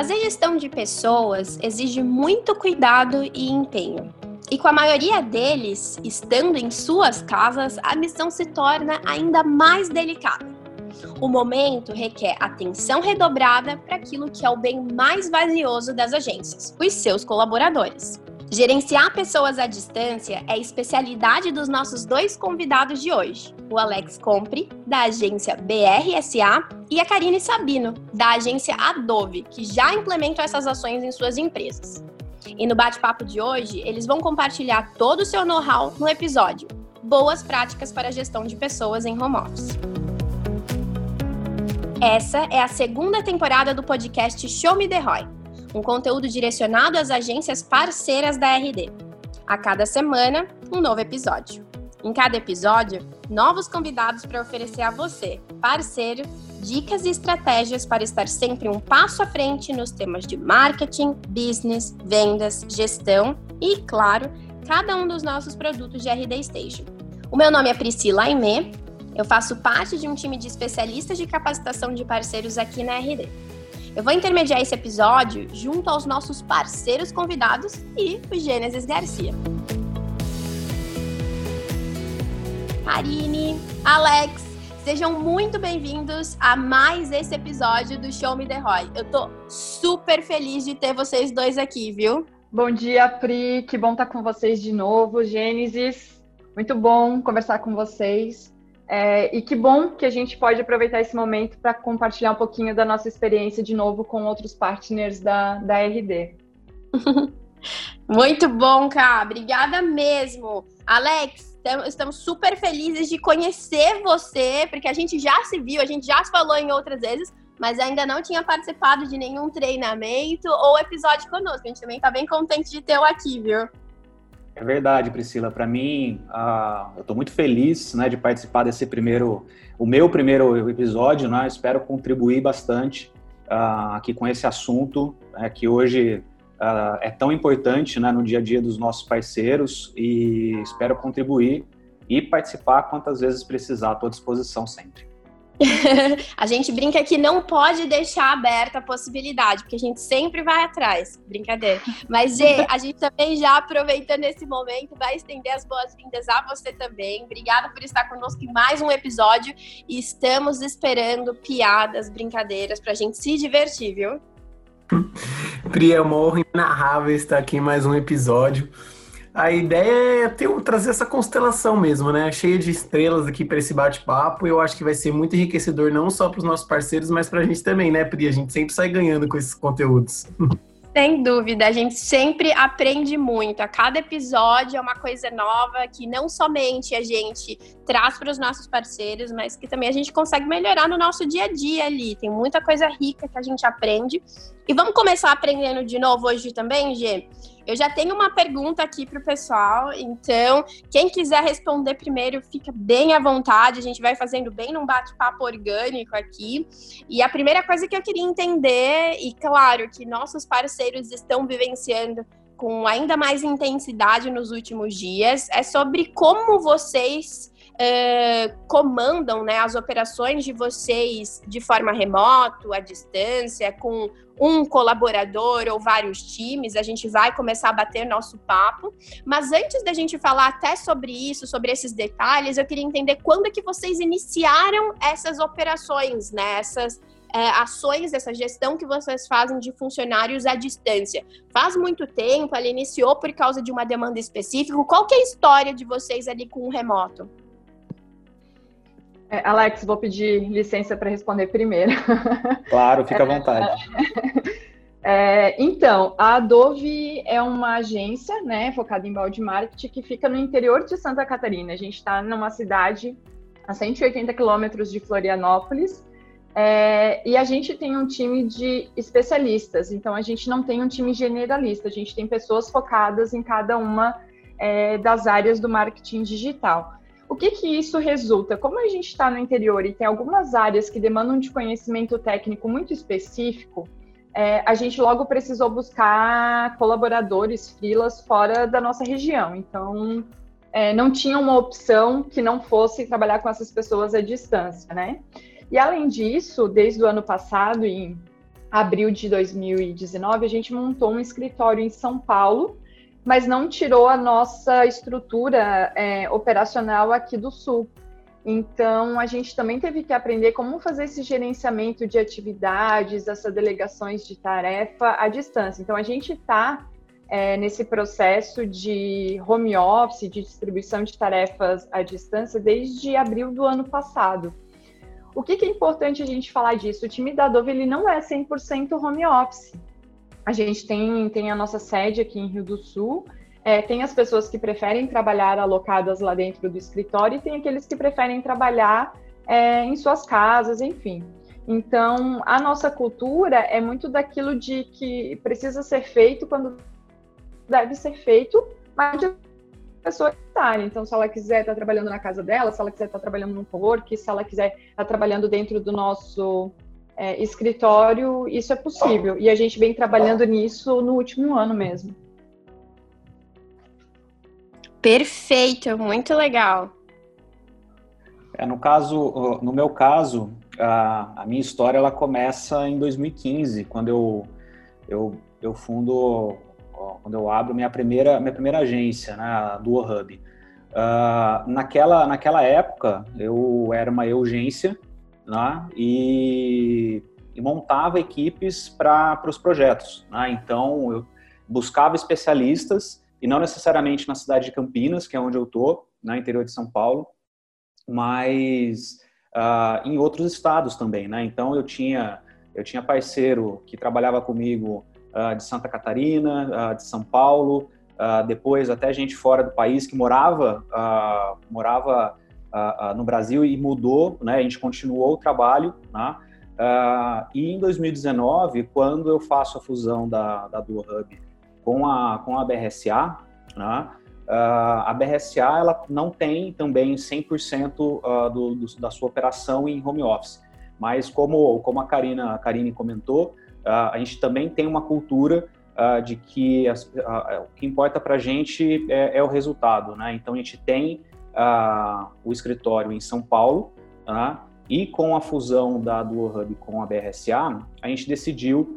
Fazer gestão de pessoas exige muito cuidado e empenho. E com a maioria deles estando em suas casas, a missão se torna ainda mais delicada. O momento requer atenção redobrada para aquilo que é o bem mais valioso das agências, os seus colaboradores. Gerenciar pessoas à distância é especialidade dos nossos dois convidados de hoje, o Alex Compre, da agência BRSA, e a Karine Sabino, da agência Adobe, que já implementam essas ações em suas empresas. E no bate-papo de hoje, eles vão compartilhar todo o seu know-how no episódio Boas Práticas para a Gestão de Pessoas em Home Office. Essa é a segunda temporada do podcast Show Me The Roy um conteúdo direcionado às agências parceiras da RD. A cada semana, um novo episódio. Em cada episódio, novos convidados para oferecer a você, parceiro, dicas e estratégias para estar sempre um passo à frente nos temas de marketing, business, vendas, gestão e, claro, cada um dos nossos produtos de RD Station. O meu nome é Priscila Aimé, eu faço parte de um time de especialistas de capacitação de parceiros aqui na RD. Eu vou intermediar esse episódio junto aos nossos parceiros convidados e o Gênesis Garcia. Karine, Alex, sejam muito bem-vindos a mais esse episódio do Show Me The Roy. Eu tô super feliz de ter vocês dois aqui, viu? Bom dia, Pri. Que bom estar com vocês de novo. Gênesis, muito bom conversar com vocês. É, e que bom que a gente pode aproveitar esse momento para compartilhar um pouquinho da nossa experiência de novo com outros partners da, da RD. Muito bom, Ká. Obrigada mesmo. Alex, estamos super felizes de conhecer você, porque a gente já se viu, a gente já se falou em outras vezes, mas ainda não tinha participado de nenhum treinamento ou episódio conosco. A gente também está bem contente de tê-lo aqui, viu? É verdade, Priscila. Para mim, uh, eu estou muito feliz né, de participar desse primeiro, o meu primeiro episódio. Né? Espero contribuir bastante uh, aqui com esse assunto né, que hoje uh, é tão importante né, no dia a dia dos nossos parceiros e espero contribuir e participar quantas vezes precisar. Estou à disposição sempre. a gente brinca que não pode deixar aberta a possibilidade, porque a gente sempre vai atrás. Brincadeira. Mas, Gê, a gente também já aproveitando esse momento, vai estender as boas-vindas a você também. Obrigada por estar conosco em mais um episódio e estamos esperando piadas, brincadeiras pra gente se divertir, viu? Pri, é uma honra inarrável estar aqui em mais um episódio a ideia é ter, trazer essa constelação mesmo, né? Cheia de estrelas aqui para esse bate-papo. Eu acho que vai ser muito enriquecedor, não só para os nossos parceiros, mas para a gente também, né, Pri? A gente sempre sai ganhando com esses conteúdos. Sem dúvida, a gente sempre aprende muito. A cada episódio é uma coisa nova que não somente a gente traz para os nossos parceiros, mas que também a gente consegue melhorar no nosso dia a dia ali. Tem muita coisa rica que a gente aprende. E vamos começar aprendendo de novo hoje também, Gê? Eu já tenho uma pergunta aqui para o pessoal, então quem quiser responder primeiro, fica bem à vontade. A gente vai fazendo bem num bate-papo orgânico aqui. E a primeira coisa que eu queria entender, e claro que nossos parceiros estão vivenciando com ainda mais intensidade nos últimos dias, é sobre como vocês Uh, comandam né, as operações de vocês de forma remoto, à distância, com um colaborador ou vários times, a gente vai começar a bater nosso papo. Mas antes da gente falar até sobre isso, sobre esses detalhes, eu queria entender quando é que vocês iniciaram essas operações, né? Essas é, ações, essa gestão que vocês fazem de funcionários à distância. Faz muito tempo, ela iniciou por causa de uma demanda específica. Qual que é a história de vocês ali com o remoto? É, Alex, vou pedir licença para responder primeiro. Claro, fica à vontade. É, então, a Adobe é uma agência né, focada em balde marketing que fica no interior de Santa Catarina. A gente está numa cidade a 180 quilômetros de Florianópolis é, e a gente tem um time de especialistas. Então, a gente não tem um time generalista, a gente tem pessoas focadas em cada uma é, das áreas do marketing digital. O que que isso resulta? Como a gente está no interior e tem algumas áreas que demandam de conhecimento técnico muito específico, é, a gente logo precisou buscar colaboradores, filas fora da nossa região. Então, é, não tinha uma opção que não fosse trabalhar com essas pessoas à distância, né? E além disso, desde o ano passado, em abril de 2019, a gente montou um escritório em São Paulo, mas não tirou a nossa estrutura é, operacional aqui do Sul. Então, a gente também teve que aprender como fazer esse gerenciamento de atividades, essas delegações de tarefa à distância. Então, a gente está é, nesse processo de home office, de distribuição de tarefas à distância, desde abril do ano passado. O que, que é importante a gente falar disso? O time da Dove ele não é 100% home office. A gente tem, tem a nossa sede aqui em Rio do Sul, é, tem as pessoas que preferem trabalhar alocadas lá dentro do escritório e tem aqueles que preferem trabalhar é, em suas casas, enfim. Então, a nossa cultura é muito daquilo de que precisa ser feito quando deve ser feito, mas a pessoa estar. Então, se ela quiser estar trabalhando na casa dela, se ela quiser estar trabalhando no co-work, se ela quiser estar trabalhando dentro do nosso é, escritório, isso é possível. E a gente vem trabalhando nisso no último ano mesmo. Perfeito, muito legal. É, no caso, no meu caso, a, a, minha história ela começa em 2015, quando eu, eu, eu fundo quando eu abro minha primeira, minha primeira agência, né, a Duo Hub. Uh, naquela, naquela época, eu era uma urgência né, e, e montava equipes para os projetos. Né? Então, eu buscava especialistas, e não necessariamente na cidade de Campinas, que é onde eu estou, no interior de São Paulo, mas uh, em outros estados também. Né? Então, eu tinha, eu tinha parceiro que trabalhava comigo uh, de Santa Catarina, uh, de São Paulo, depois até gente fora do país que morava, morava no Brasil e mudou, né? A gente continuou o trabalho, né? e em 2019, quando eu faço a fusão da, da Hub com a, com a BRSA, né? Uh, a BRSA ela não tem também 100% uh, do, do, da sua operação em home office, mas como, como a Karina, a Karine comentou, a gente também tem uma cultura de que as, o que importa para a gente é, é, o resultado, né? Então a gente tem o escritório em São Paulo, né? e com a fusão da Duo Hub com a BRSA, a gente decidiu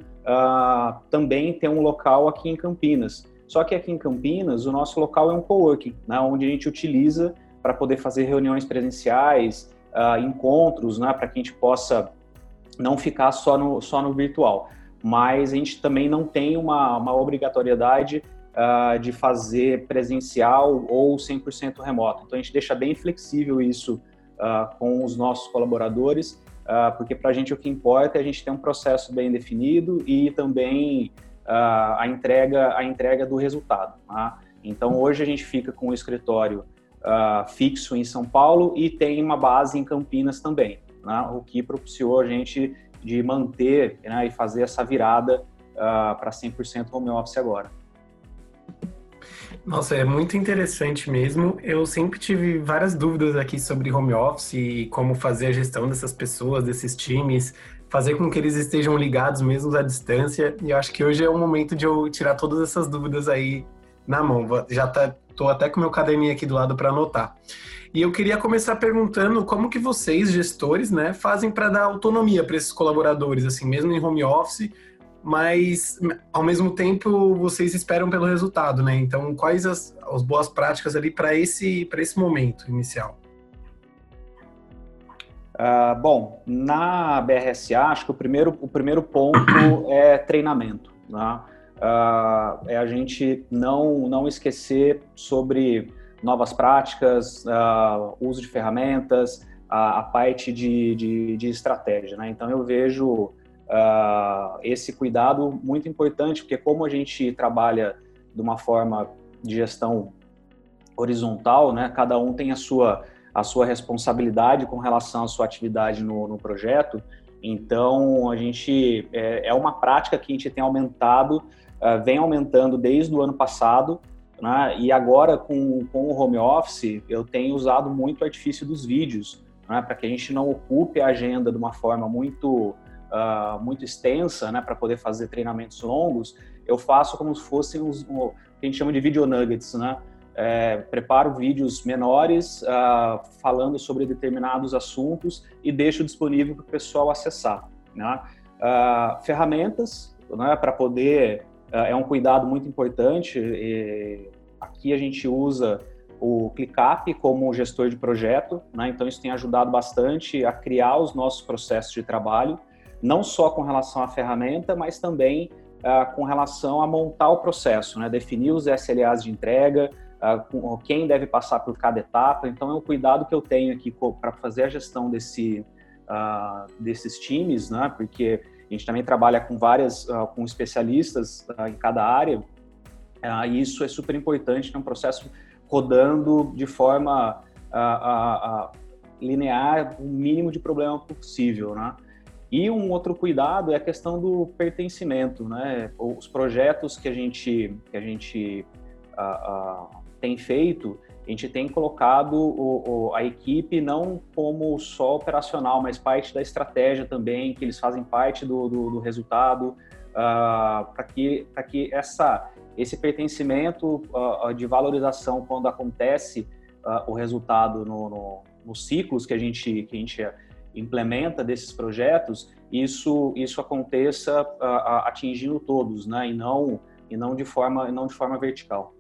também ter um local aqui em Campinas. Só que aqui em Campinas, o nosso local é um coworking, né? onde a gente utiliza para poder fazer reuniões presenciais, uh, encontros, né? para que a gente possa não ficar só no, só no virtual. Mas a gente também não tem uma, uma obrigatoriedade uh, de fazer presencial ou 100% remoto. Então a gente deixa bem flexível isso uh, com os nossos colaboradores, uh, porque para a gente o que importa é a gente ter um processo bem definido e também a, entrega, a entrega do resultado. Tá? Então hoje a gente fica com o escritório fixo em São Paulo e tem uma base em Campinas também né, o que propiciou a gente de manter né, e fazer essa virada uh, para 100% home office agora. Nossa, é muito interessante mesmo. Eu sempre tive várias dúvidas aqui sobre home office e como fazer a gestão dessas pessoas, desses times, fazer com que eles estejam ligados mesmo à distância. E eu acho que hoje é o momento de eu tirar todas essas dúvidas aí na mão. Já tá, tô até com meu caderninho aqui do lado para anotar. E eu queria começar perguntando como que vocês, gestores, né, fazem para dar autonomia para esses colaboradores, assim, mesmo em home office, mas ao mesmo tempo vocês esperam pelo resultado, né? Então, quais as, as boas práticas ali para esse para esse momento inicial? Uh, bom, na BRSA, acho que o primeiro, o primeiro ponto é treinamento. Né? Uh, é a gente não, não esquecer sobre novas práticas, uh, uso de ferramentas, a, a parte de, de, de, estratégia. Né? Então, eu vejo uh, esse cuidado muito importante, porque como a gente trabalha de uma forma de gestão horizontal, né? cada um tem a sua, a sua responsabilidade com relação à sua atividade no, no projeto, então a gente é, é, uma prática que a gente tem aumentado, uh, vem aumentando desde o ano passado, né? E agora, com, com o home office, eu tenho usado muito o artifício dos vídeos, né? para que a gente não ocupe a agenda de uma forma muito, uh, muito extensa, né? para poder fazer treinamentos longos. Eu faço como se fossem os, o que a gente chama de video nuggets, né? É, preparo vídeos menores uh, falando sobre determinados assuntos e deixo disponível para o pessoal acessar. Né? Uh, ferramentas né, para poder. Uh, é um cuidado muito importante. E aqui a gente usa o ClickUp como gestor de projeto, né, então isso tem ajudado bastante a criar os nossos processos de trabalho, não só com relação à ferramenta, mas também uh, com relação a montar o processo, né, definir os SLAs de entrega, uh, quem deve passar por cada etapa. Então, é um cuidado que eu tenho aqui para fazer a gestão desse, uh, desses times, né? Porque a gente também trabalha com várias, com especialistas em cada área. e isso é super importante, é um processo rodando de forma linear, o mínimo de problema possível, né? E um outro cuidado é a questão do pertencimento, né? Os projetos que a gente que a gente uh, uh, tem feito, a gente tem colocado o, o, a equipe não como só operacional, mas parte da estratégia também, que eles fazem parte do, do, do resultado, uh, ah, para que, que essa, esse pertencimento uh, de valorização, quando acontece uh, o resultado no, no, nos ciclos que a gente, que a gente implementa desses projetos, isso, isso aconteça atingindo todos, né? e, não, e não, de forma, não de forma vertical.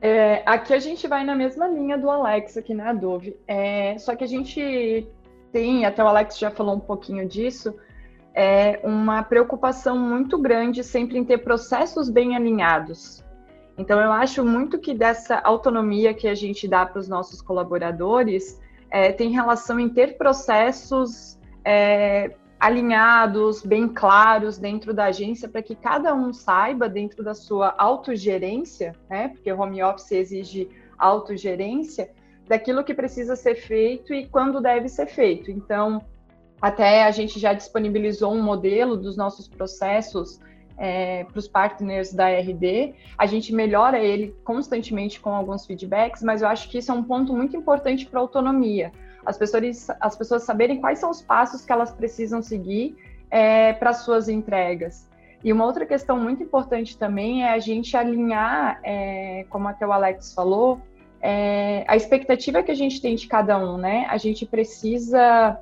É, aqui a gente vai na mesma linha do Alex aqui na Adobe. É, só que a gente tem, até o Alex já falou um pouquinho disso, é uma preocupação muito grande sempre em ter processos bem alinhados. Então eu acho muito que dessa autonomia que a gente dá para os nossos colaboradores é, tem relação em ter processos é, alinhados, bem claros dentro da agência, para que cada um saiba, dentro da sua autogerência, né? Porque home office exige autogerência, daquilo que precisa ser feito e quando deve ser feito. Então, até a gente já disponibilizou um modelo dos nossos processos é, para os partners da RD. A gente melhora ele constantemente com alguns feedbacks, mas eu acho que isso é um ponto muito importante para a autonomia as pessoas, as pessoas saberem quais são os passos que elas precisam seguir é, para suas entregas. E uma outra questão muito importante também é a gente alinhar, é, como até o Alex falou, é, a expectativa que a gente tem de cada um, né? A gente precisa,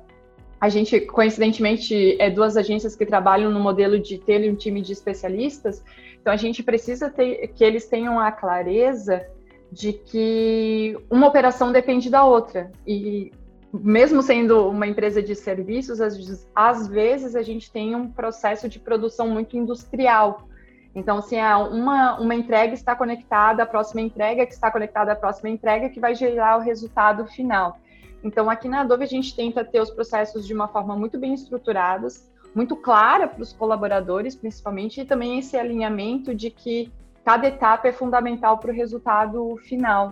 a gente coincidentemente é duas agências que trabalham no modelo de ter um time de especialistas, então a gente precisa ter que eles tenham a clareza de que uma operação depende da outra e mesmo sendo uma empresa de serviços, às, vezes a gente tem um processo de produção muito industrial. Então, assim, uma, uma entrega está conectada à próxima entrega, que está conectada à próxima entrega, que vai gerar o resultado final. Então, aqui na Adobe, a gente tenta ter os processos de uma forma muito bem estruturadas, muito clara para os colaboradores, principalmente, e também esse alinhamento de que cada etapa é fundamental para o resultado final.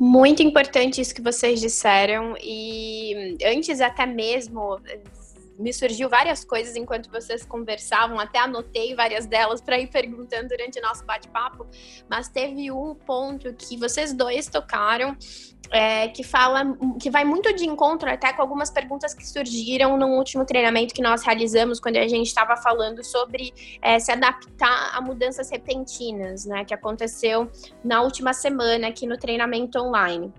Muito importante isso que vocês disseram e antes até mesmo me surgiu várias coisas enquanto vocês conversavam, até anotei várias delas para ir perguntando durante o nosso bate-papo, mas teve um ponto que vocês dois tocaram é, que fala que vai muito de encontro até com algumas perguntas que surgiram no último treinamento que nós realizamos quando a gente estava falando sobre é, se adaptar a mudanças repentinas, né, que aconteceu na última semana aqui no treinamento online.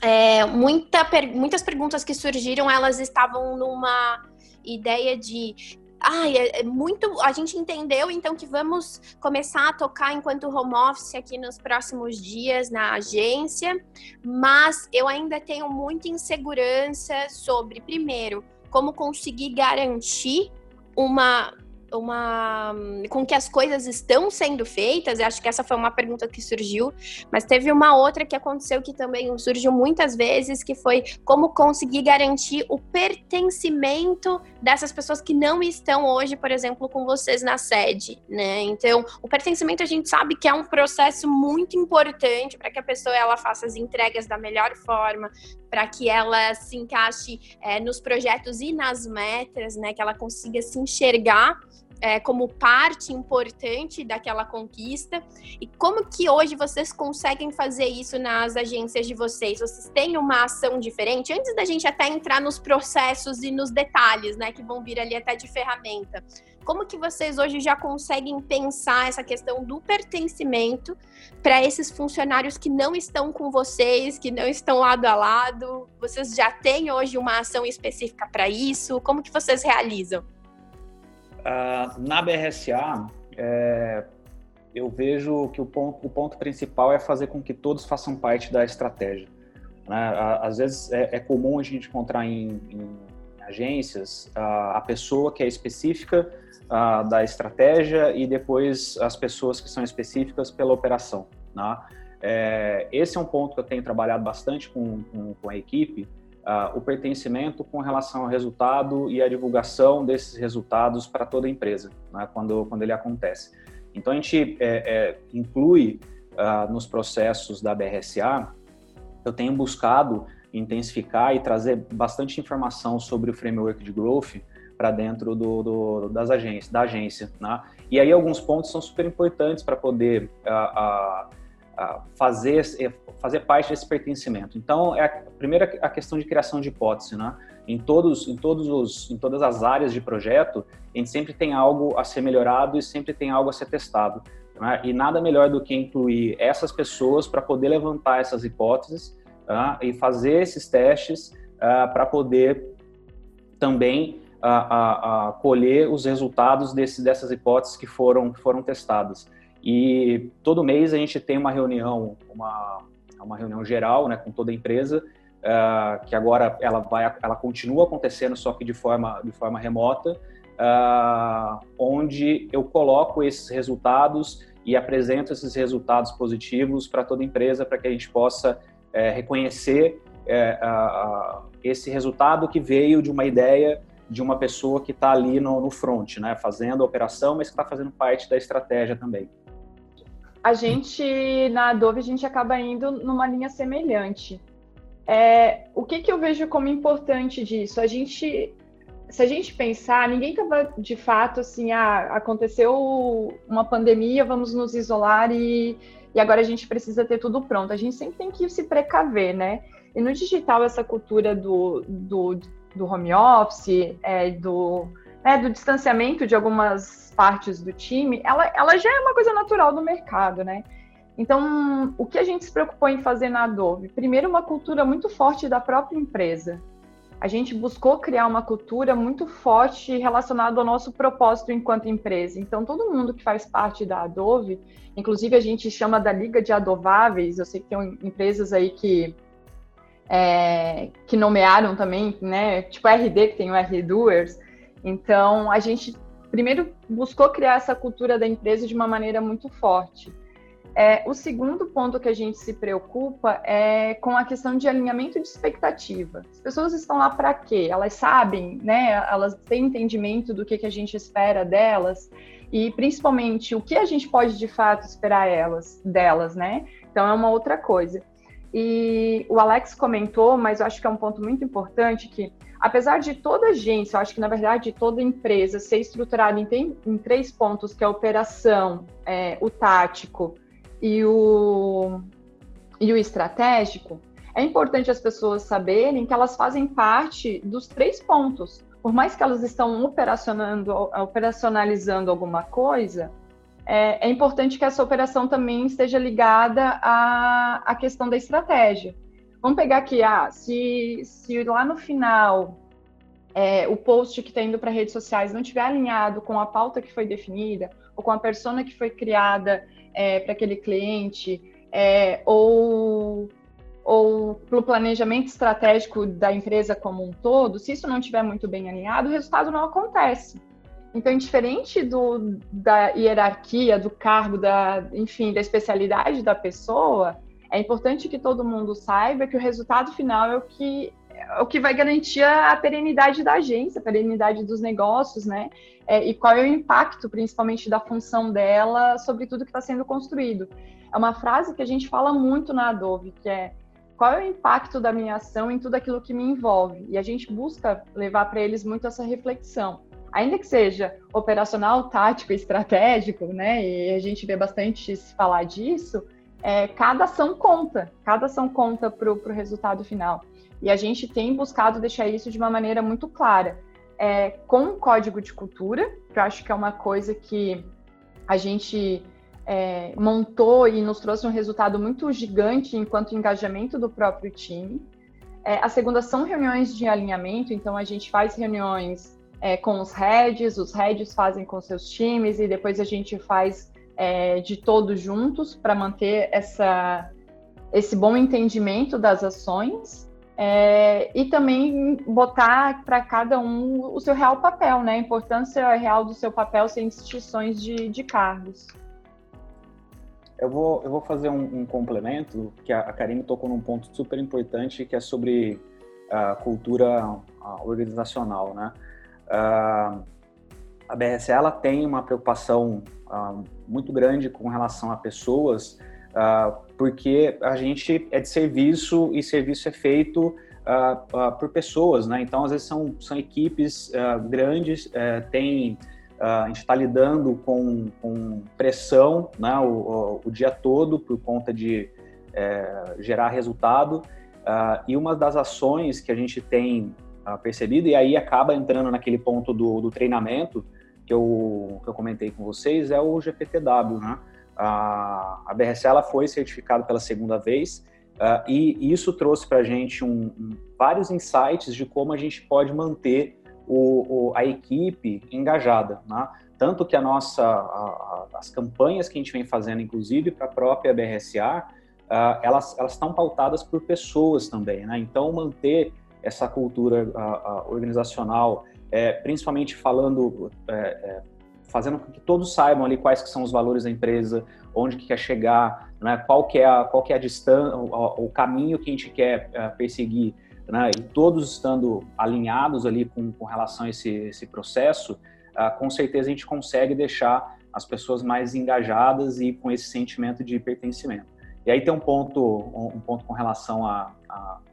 É, muita, muitas perguntas que surgiram, elas estavam numa ideia de ah, é, é, muito. A gente entendeu então que vamos começar a tocar enquanto home office aqui nos próximos dias na agência, mas eu ainda tenho muita insegurança sobre, primeiro, como conseguir garantir uma uma com que as coisas estão sendo feitas. Eu acho que essa foi uma pergunta que surgiu, mas teve uma outra que aconteceu que também surgiu muitas vezes, que foi como conseguir garantir o pertencimento dessas pessoas que não estão hoje, por exemplo, com vocês na sede, né? Então, o pertencimento a gente sabe que é um processo muito importante para que a pessoa ela faça as entregas da melhor forma, para que ela se encaixe é, nos projetos e nas metas, né? Que ela consiga se enxergar é, como parte importante daquela conquista. E como que hoje vocês conseguem fazer isso nas agências de vocês? Vocês têm uma ação diferente? Antes da gente até entrar nos processos e nos detalhes, né, que vão vir ali até de ferramenta. Como que vocês hoje já conseguem pensar essa questão do pertencimento para esses funcionários que não estão com vocês, que não estão lado a lado? Vocês já têm hoje uma ação específica para isso? Como que vocês realizam? Uh, na BRSA, é, eu vejo que o ponto, o ponto principal é fazer com que todos façam parte da estratégia. Né? Às vezes é, é, comum a gente encontrar em, em agências a, a pessoa que é específica da estratégia e depois as pessoas que são específicas pela operação. Né? É, esse é um ponto que eu tenho trabalhado bastante com, com, com a equipe, uh, o pertencimento com relação ao resultado e a divulgação desses resultados para toda a empresa, né, quando, quando ele acontece. Então, a gente é, é, inclui uh, nos processos da BRSA, eu tenho buscado intensificar e trazer bastante informação sobre o framework de growth para dentro do, do, das agências, da agência. Né? E aí alguns pontos são super importantes para poder uh, uh, fazer, fazer parte desse pertencimento. Então, é a primeira a questão de criação de hipótese, né? Em todos, em todos os, em todas as áreas de projeto, a gente sempre tem algo a ser melhorado e sempre tem algo a ser testado. Né? E nada melhor do que incluir essas pessoas para poder levantar essas hipóteses uh, e fazer esses testes uh, para poder também uh, colher os resultados desse, dessas hipóteses que foram, que foram testadas. E todo mês a gente tem uma reunião, uma, uma reunião geral, né, com toda a empresa, uh, que agora ela vai, ela continua acontecendo, só que de forma, de forma remota, uh, onde eu coloco esses resultados e apresento esses resultados positivos para toda a empresa, para que a gente possa é, reconhecer é, esse resultado que veio de uma ideia de uma pessoa que está ali no, no front, né, fazendo a operação, mas que está fazendo parte da estratégia também a gente, na Adobe, a gente acaba indo numa linha semelhante. É, o que, que eu vejo como importante disso? A gente, se a gente pensar, ninguém estava de fato assim, ah, aconteceu uma pandemia, vamos nos isolar e, e agora a gente precisa ter tudo pronto. A gente sempre tem que se precaver, né? E no digital, essa cultura do, do, do home office, é, do, é, do distanciamento de algumas partes do time, ela, ela já é uma coisa natural do mercado, né? Então, o que a gente se preocupou em fazer na Adobe? Primeiro, uma cultura muito forte da própria empresa. A gente buscou criar uma cultura muito forte relacionada ao nosso propósito enquanto empresa. Então, todo mundo que faz parte da Adobe, inclusive a gente chama da Liga de Adováveis, eu sei que tem empresas aí que, é, que nomearam também, né? Tipo a RD, que tem o RD Doers. Então, a gente primeiro buscou criar essa cultura da empresa de uma maneira muito forte. É, o segundo ponto que a gente se preocupa é com a questão de alinhamento de expectativa. As pessoas estão lá para quê? Elas sabem, né? Elas têm entendimento do que, que a gente espera delas e principalmente o que a gente pode de fato esperar elas, delas, né? Então é uma outra coisa. E o Alex comentou, mas eu acho que é um ponto muito importante que apesar de toda agência, eu acho que na verdade toda empresa ser estruturada em, em três pontos, que é a operação, é, o tático e o, e o estratégico, é importante as pessoas saberem que elas fazem parte dos três pontos. Por mais que elas estão operacionando, operacionalizando alguma coisa, é, é importante que essa operação também esteja ligada à, à questão da estratégia. Vamos pegar aqui, ah, se, se lá no final é, o post que está indo para redes sociais não estiver alinhado com a pauta que foi definida, ou com a persona que foi criada é, para aquele cliente, é, ou, ou para o planejamento estratégico da empresa como um todo, se isso não estiver muito bem alinhado, o resultado não acontece. Então, diferente do, da hierarquia, do cargo, da, enfim, da especialidade da pessoa, é importante que todo mundo saiba que o resultado final é o que é o que vai garantir a perenidade da agência, a perenidade dos negócios, né? É, e qual é o impacto, principalmente, da função dela sobre tudo que está sendo construído. É uma frase que a gente fala muito na Adobe, que é qual é o impacto da minha ação em tudo aquilo que me envolve? E a gente busca levar para eles muito essa reflexão. Ainda que seja operacional, tático, estratégico, né? E a gente vê bastante se falar disso. É, cada ação conta, cada ação conta para o resultado final. E a gente tem buscado deixar isso de uma maneira muito clara, é, com um código de cultura, que eu acho que é uma coisa que a gente é, montou e nos trouxe um resultado muito gigante enquanto engajamento do próprio time. É, a segunda são reuniões de alinhamento, então a gente faz reuniões é, com os heads, os heads fazem com seus times e depois a gente faz é, de todos juntos para manter essa, esse bom entendimento das ações é, e também botar para cada um o seu real papel, né? A importância real do seu papel sem distinções de, de cargos. Eu vou, eu vou fazer um, um complemento, que a, a Karine tocou num ponto super importante, que é sobre a cultura organizacional, né? Uh, a BRSA ela tem uma preocupação uh, muito grande com relação a pessoas, uh, porque a gente é de serviço e serviço é feito por pessoas, né? Então, às vezes são, são equipes grandes, uh, tem a gente está lidando com, com, pressão né, o, o, o, dia todo por conta de é, gerar resultado. E uma das ações que a gente tem uh, percebido, e aí acaba entrando naquele ponto do, do, treinamento que eu, que eu comentei com vocês, é o GPTW. Né? A, a BRC ela foi certificada pela segunda vez e isso trouxe para a gente um, um, vários insights de como a gente pode manter o, o, a equipe engajada, né? Tanto que a nossa, a, as campanhas que a gente vem fazendo, inclusive para a própria BRSA, uh, elas, elas estão pautadas por pessoas também, né? Então, manter essa cultura uh, uh, organizacional, é, principalmente falando, é, é, fazendo com que todos saibam ali quais que são os valores da empresa, onde que quer chegar, né? qual que é a, qual que é a distância, o, o caminho que a gente quer é, perseguir, né, e todos estando alinhados ali com, com relação a esse, esse processo, uh, com certeza a gente consegue deixar as pessoas mais engajadas e com esse sentimento de pertencimento. E aí tem um ponto, um, ponto com relação à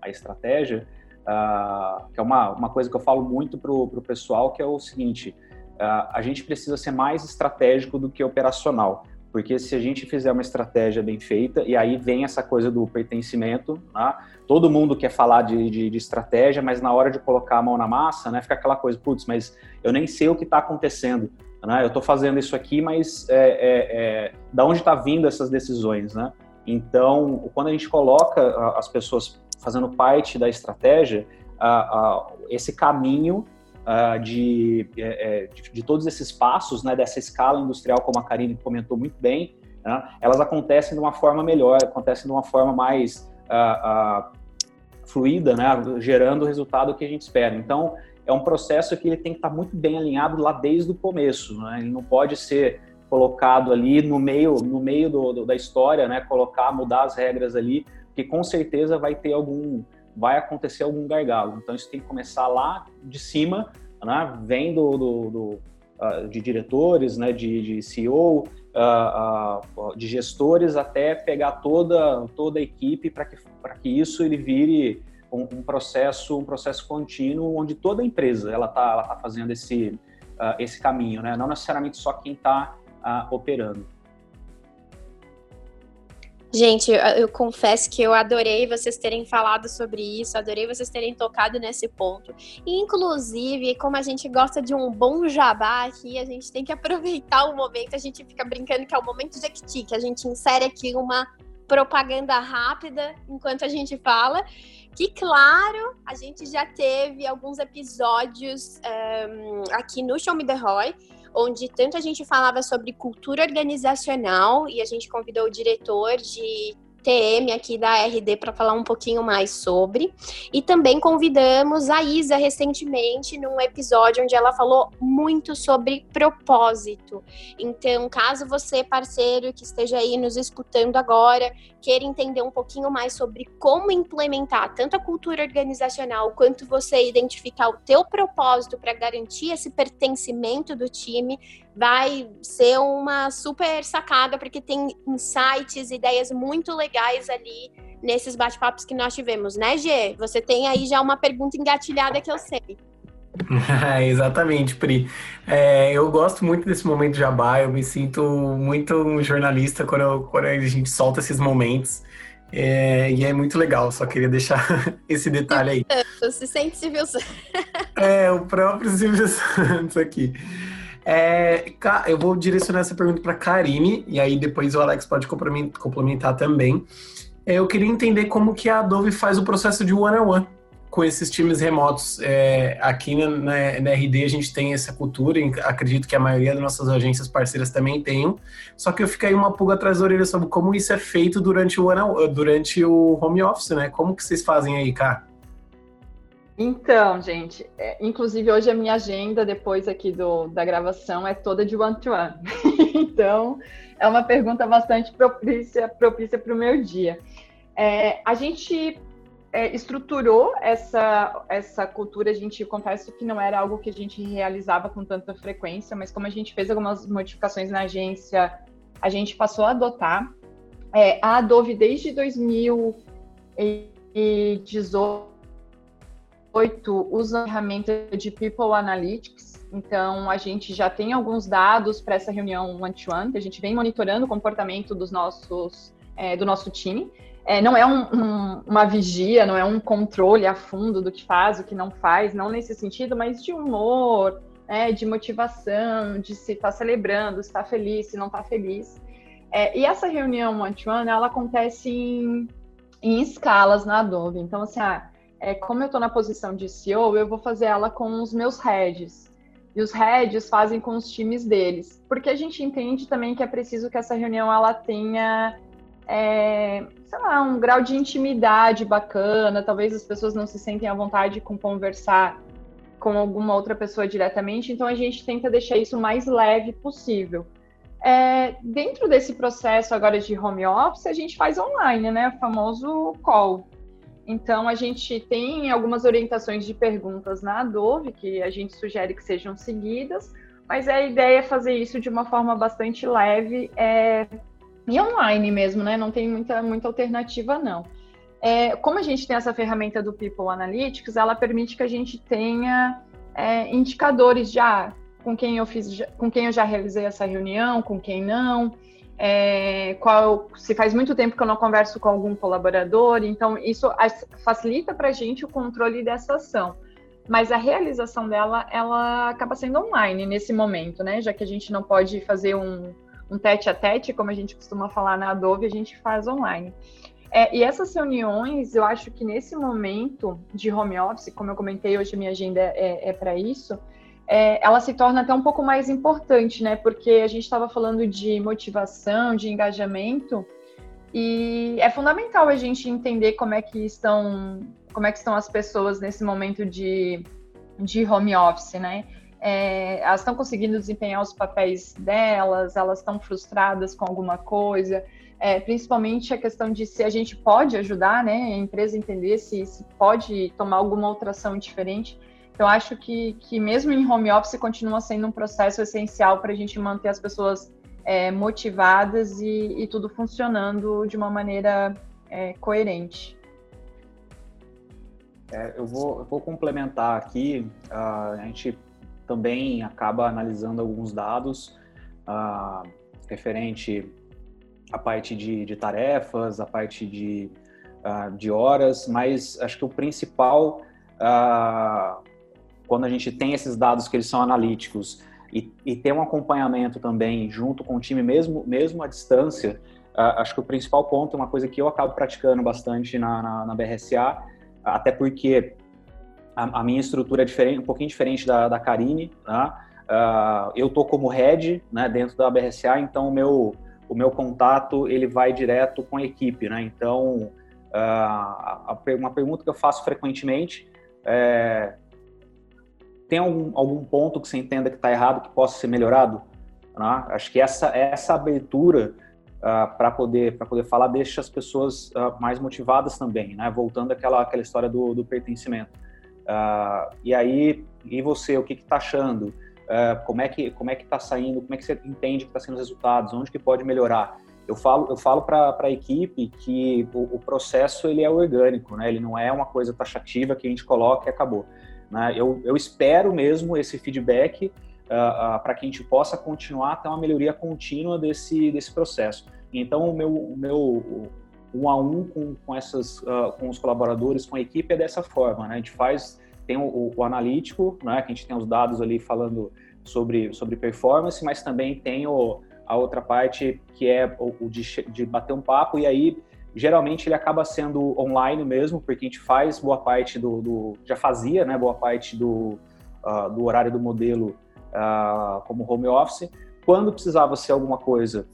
estratégia, uh, que é uma, uma coisa que eu falo muito para o pessoal, que é o seguinte, uh, a gente precisa ser mais estratégico do que operacional. Porque se a gente fizer uma estratégia bem feita, e aí vem essa coisa do pertencimento, né? todo mundo quer falar de, de, de, estratégia, mas na hora de colocar a mão na massa, né, fica aquela coisa, putz, mas eu nem sei o que está acontecendo. Né? Eu estou fazendo isso aqui, mas é, é, é, da onde está vindo essas decisões? Né? Então, quando a gente coloca as pessoas fazendo parte da estratégia, esse caminho uh, de, é, é, de, de, todos esses passos, né, dessa escala industrial, como a Karine comentou muito bem, né, elas acontecem de uma forma melhor, acontecem de uma forma mais uh, uh, fluida, né, gerando o resultado que a gente espera. Então, é um processo que ele tem que estar muito bem alinhado lá desde o começo, né? ele não pode ser colocado ali no meio, no meio do, do, da história, né? Colocar, mudar as regras ali, porque com certeza vai ter algum, vai acontecer algum gargalo. Então isso tem que começar lá de cima, né? vem do, do, do uh, de diretores, né? de, de CEO, uh, uh, de gestores, até pegar toda, toda a equipe para que, que isso ele vire um, um, processo um processo contínuo onde toda a empresa ela está ela tá fazendo esse, esse caminho, né? não necessariamente só quem está operando. Gente, eu, eu, confesso que eu adorei vocês terem falado sobre isso, adorei vocês terem tocado nesse ponto. E, inclusive, como a gente gosta de um bom jabá aqui, a gente tem que aproveitar o momento, a gente fica brincando que é o momento Jequiti, que a gente insere aqui uma propaganda rápida enquanto a gente fala. Que, claro, a gente já teve alguns episódios um, aqui no Show Me The Roy, onde tanto a gente falava sobre cultura organizacional e a gente convidou o diretor de TM aqui da RD para falar um pouquinho mais sobre. E também convidamos a Isa recentemente num episódio onde ela falou muito sobre propósito. Então, caso você, parceiro que esteja aí nos escutando agora, queira entender um pouquinho mais sobre como implementar tanto a cultura organizacional quanto você identificar o teu propósito para garantir esse pertencimento do time, vai ser uma super sacada, porque tem insights, ideias muito legais ali nesses bate-papos que nós tivemos, né, Gê? Você tem aí já uma pergunta engatilhada que eu sei. Exatamente, Pri. É, eu gosto muito desse momento de jabá, eu me sinto muito um jornalista quando, eu, quando a gente solta esses momentos. É, e é muito legal, só queria deixar esse detalhe aí. Você sente Silvio Santos. É, o próprio Silvio Santos aqui. É, eu vou direcionar essa pergunta para Karine, e aí depois o Alex pode complementar também. É, eu queria entender como que a Adobe faz o processo de one-on-one com esses times remotos. É, aqui na, na, na, RD a gente tem essa cultura, e acredito que a maioria das nossas agências parceiras também tenham. Só que eu fiquei uma pulga atrás da orelha sobre como isso é feito durante o, durante o home office, né? Como que vocês fazem aí, cara? Então, gente, é, inclusive hoje a minha agenda, depois aqui do, da gravação, é toda de one-to-one. -one. então, é uma pergunta bastante propícia propícia para o meu dia. É, a gente é, estruturou essa, essa cultura, a gente confesso que não era algo que a gente realizava com tanta frequência, mas como a gente fez algumas modificações na agência, a gente passou a adotar. É, a Adobe, desde 2018, usa a ferramenta de People Analytics, então a gente já tem alguns dados para essa reunião one-to-one, que a gente vem monitorando o comportamento dos nossos, é, do nosso time é, não é um, um, uma vigia, não é um controle a fundo do que faz, o que não faz, não nesse sentido, mas de humor, né, de motivação, de se estar tá celebrando, se está feliz, se não está feliz. É, e essa reunião one-to-one, ela acontece em, em, escalas na Adobe. Então, assim, ah, é, como eu estou na posição de CEO, eu vou fazer ela com os meus heads. E os heads fazem com os times deles. Porque a gente entende também que é preciso que essa reunião ela tenha é, sei lá, um grau de intimidade bacana, talvez as pessoas não se sentem à vontade com conversar com alguma outra pessoa diretamente, então a gente tenta deixar isso o mais leve possível. É, dentro desse processo agora de home office, a gente faz online, né? O famoso call. Então, a gente tem algumas orientações de perguntas na Adobe, que a gente sugere que sejam seguidas, mas a ideia é fazer isso de uma forma bastante leve, é, e online mesmo, né? Não tem muita, muita alternativa, não. É, como a gente tem essa ferramenta do People Analytics, ela permite que a gente tenha é, indicadores de ah, com quem eu fiz, com quem eu já realizei essa reunião, com quem não, é, qual, se faz muito tempo que eu não converso com algum colaborador, então isso facilita para a gente o controle dessa ação. Mas a realização dela, ela acaba sendo online nesse momento, né? Já que a gente não pode fazer um, um tete a tete, como a gente costuma falar na Adobe, a gente faz online. É, e essas reuniões, eu acho que nesse momento de home office, como eu comentei hoje, minha agenda é, é para isso, é, ela se torna até um pouco mais importante, né? Porque a gente estava falando de motivação, de engajamento, e é fundamental a gente entender como é que estão, como é que estão as pessoas nesse momento de, de home office, né? é, elas estão conseguindo desempenhar os papéis delas, elas estão frustradas com alguma coisa, é, principalmente a questão de se a gente pode ajudar, né, a empresa entender se, se pode tomar alguma outra ação diferente. Então, acho que, que mesmo em home office continua sendo um processo essencial para a gente manter as pessoas é, motivadas e, e, tudo funcionando de uma maneira é, coerente. É, eu, vou, eu, vou, complementar aqui. Uh, a gente também acaba analisando alguns dados ah, referente à parte de, de, tarefas, a parte de, ah, de horas, mas acho que o principal, quando a gente tem esses dados que eles são analíticos e, e tem um acompanhamento também junto com o time, mesmo, mesmo à distância, acho que o principal ponto é uma coisa que eu acabo praticando bastante na, na, na BRSA, até porque a, a, minha estrutura é diferente, um pouquinho diferente da, da Karine, tá? Uh, eu tô como head, né, dentro da BRSA, então o meu, o meu contato, ele vai direto com a equipe, né? Então, uh, uma pergunta que eu faço frequentemente é tem algum, algum ponto que você entenda que está errado, que possa ser melhorado? Né? Acho que essa, essa abertura uh, para poder, poder falar deixa as pessoas uh, mais motivadas também, né? Voltando àquela, àquela história do, do pertencimento. Uh, e aí, e você, o que está achando? Como é que como é que está saindo? Como é que você entende que está sendo os resultados? Onde que pode melhorar? Eu falo eu falo para a equipe que o, o, processo ele é orgânico, né? Ele não é uma coisa taxativa que a gente coloca e acabou. Né? Eu, eu espero mesmo esse feedback uh, uh, para que a gente possa continuar a ter uma melhoria contínua desse, desse processo. Então, o meu, o meu um a um com, com, essas, uh, com os colaboradores, com a equipe, é dessa forma. Né? A gente faz, tem o, o, analítico, né? que a gente tem os dados ali falando sobre, sobre performance, mas também tem o, a outra parte que é o, o de, de bater um papo, e aí geralmente ele acaba sendo online mesmo, porque a gente faz boa parte do, do já fazia, né, boa parte do, uh, do horário do modelo uh, como home office. Quando precisava ser alguma coisa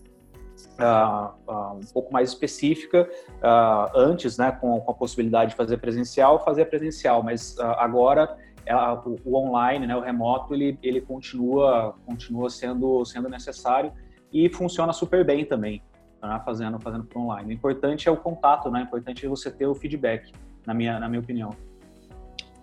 uh, uh, um pouco mais específica, uh, antes, né, com, com, a possibilidade de fazer presencial, fazer presencial, mas agora ela, o, o, online, né, o remoto, ele, ele continua, continua sendo, sendo necessário e funciona super bem também, né, fazendo, fazendo para online. O importante é o contato, né, o importante é você ter o feedback, na minha, na minha opinião.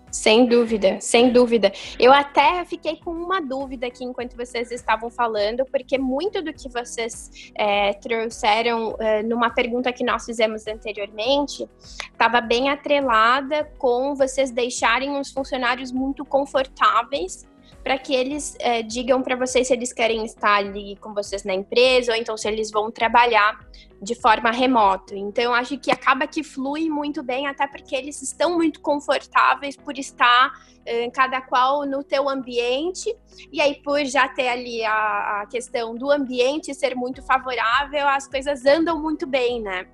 Sem dúvida, sem dúvida. Eu até fiquei com uma dúvida aqui enquanto vocês estavam falando, porque muito do que vocês é, trouxeram é, numa pergunta que nós fizemos anteriormente estava bem atrelada com vocês deixarem os funcionários muito confortáveis para que eles é, digam para vocês se eles querem estar ali com vocês na empresa ou então se eles vão trabalhar de forma remota. Então, eu acho que acaba que flui muito bem, até porque eles estão muito confortáveis por estar é, cada qual no teu ambiente e aí por já ter ali a, a questão do ambiente ser muito favorável, as coisas andam muito bem, né?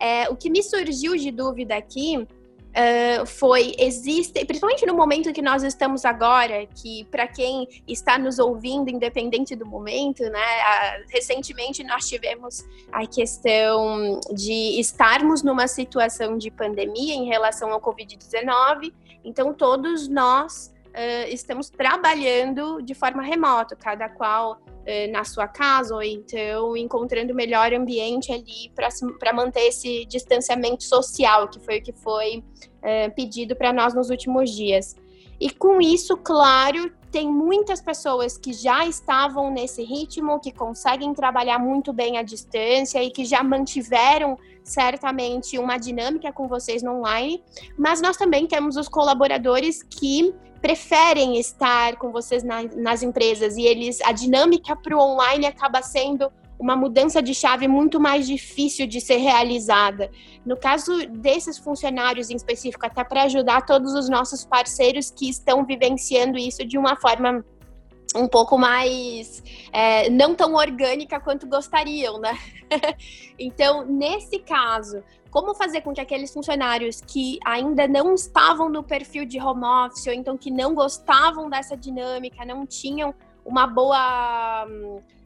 É, o que me surgiu de dúvida aqui uh, foi existe, principalmente no momento que nós estamos agora, que para quem está nos ouvindo, independente do momento, né? Recentemente nós tivemos a questão de estarmos numa situação de pandemia em relação ao Covid-19, então todos nós uh, estamos trabalhando de forma remota, cada qual uh, na sua casa, ou então encontrando o melhor ambiente ali para manter esse distanciamento social, que foi o que foi uh, pedido para nós nos últimos dias. E com isso, claro, tem muitas pessoas que já estavam nesse ritmo, que conseguem trabalhar muito bem à distância e que já mantiveram certamente uma dinâmica com vocês no online, mas nós também temos os colaboradores que preferem estar com vocês na, nas empresas e eles a dinâmica para o online acaba sendo uma mudança de chave muito mais difícil de ser realizada. No caso desses funcionários em específico, até para ajudar todos os nossos parceiros que estão vivenciando isso de uma forma um pouco mais é, não tão orgânica quanto gostariam, né? então, nesse caso, como fazer com que aqueles funcionários que ainda não estavam no perfil de home office, ou então que não gostavam dessa dinâmica, não tinham uma boa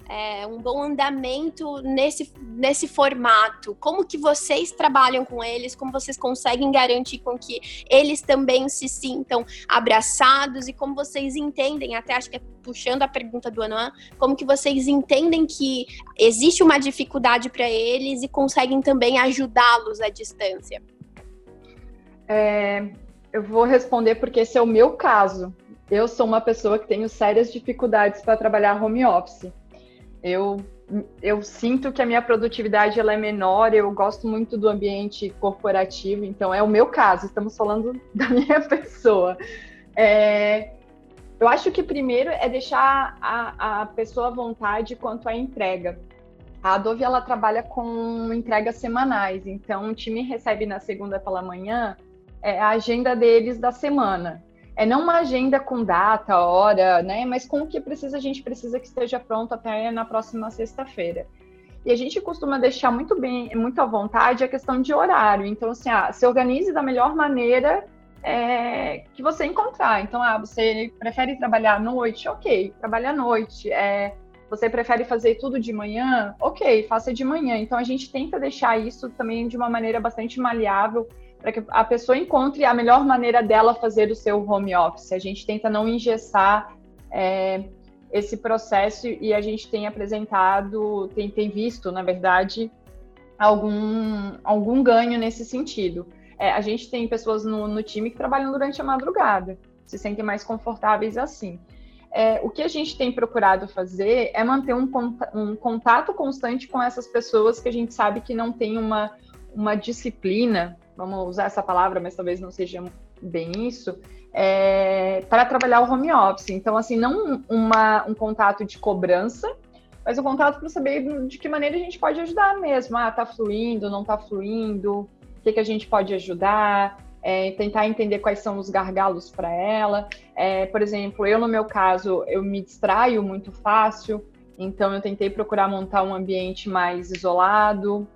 é, um bom andamento nesse, nesse formato? Como que vocês trabalham com eles? Como vocês conseguem garantir com que eles também se sintam abraçados? E como vocês entendem, até acho que é puxando a pergunta do Anuan, como que vocês entendem que existe uma dificuldade para eles e conseguem também ajudá-los à distância? É, eu vou responder porque esse é o meu caso. Eu sou uma pessoa que tenho sérias dificuldades para trabalhar home office. Eu, eu sinto que a minha produtividade ela é menor, eu gosto muito do ambiente corporativo, então é o meu caso, estamos falando da minha pessoa. É, eu acho que primeiro é deixar a, a pessoa à vontade quanto à entrega. A Adobe ela trabalha com entregas semanais, então o time recebe na segunda pela manhã é, a agenda deles da semana é não uma agenda com data, hora, né? Mas com o que precisa, a gente precisa que esteja pronto até na próxima sexta-feira. E a gente costuma deixar muito bem, muito à vontade a questão de horário. Então, assim, ah, se organize da melhor maneira é, que você encontrar. Então, ah, você prefere trabalhar à noite? Ok, trabalhe à noite. É, você prefere fazer tudo de manhã? Ok, faça de manhã. Então, a gente tenta deixar isso também de uma maneira bastante maleável para que a pessoa encontre a melhor maneira dela fazer o seu home office. A gente tenta não engessar é, esse processo e a gente tem apresentado, tem, tem visto, na verdade, algum, algum ganho nesse sentido. É, a gente tem pessoas no, no, time que trabalham durante a madrugada, se sentem mais confortáveis assim. É, o que a gente tem procurado fazer é manter um, um contato constante com essas pessoas que a gente sabe que não tem uma, uma disciplina vamos usar essa palavra, mas talvez não seja bem isso, é, para trabalhar o home office. Então, assim, não uma, um contato de cobrança, mas um contato para saber de que maneira a gente pode ajudar mesmo. Ah, tá fluindo, não tá fluindo, o que, que a gente pode ajudar, é, tentar entender quais são os gargalos para ela. É, por exemplo, eu no meu caso, eu me distraio muito fácil, então eu tentei procurar montar um ambiente mais isolado,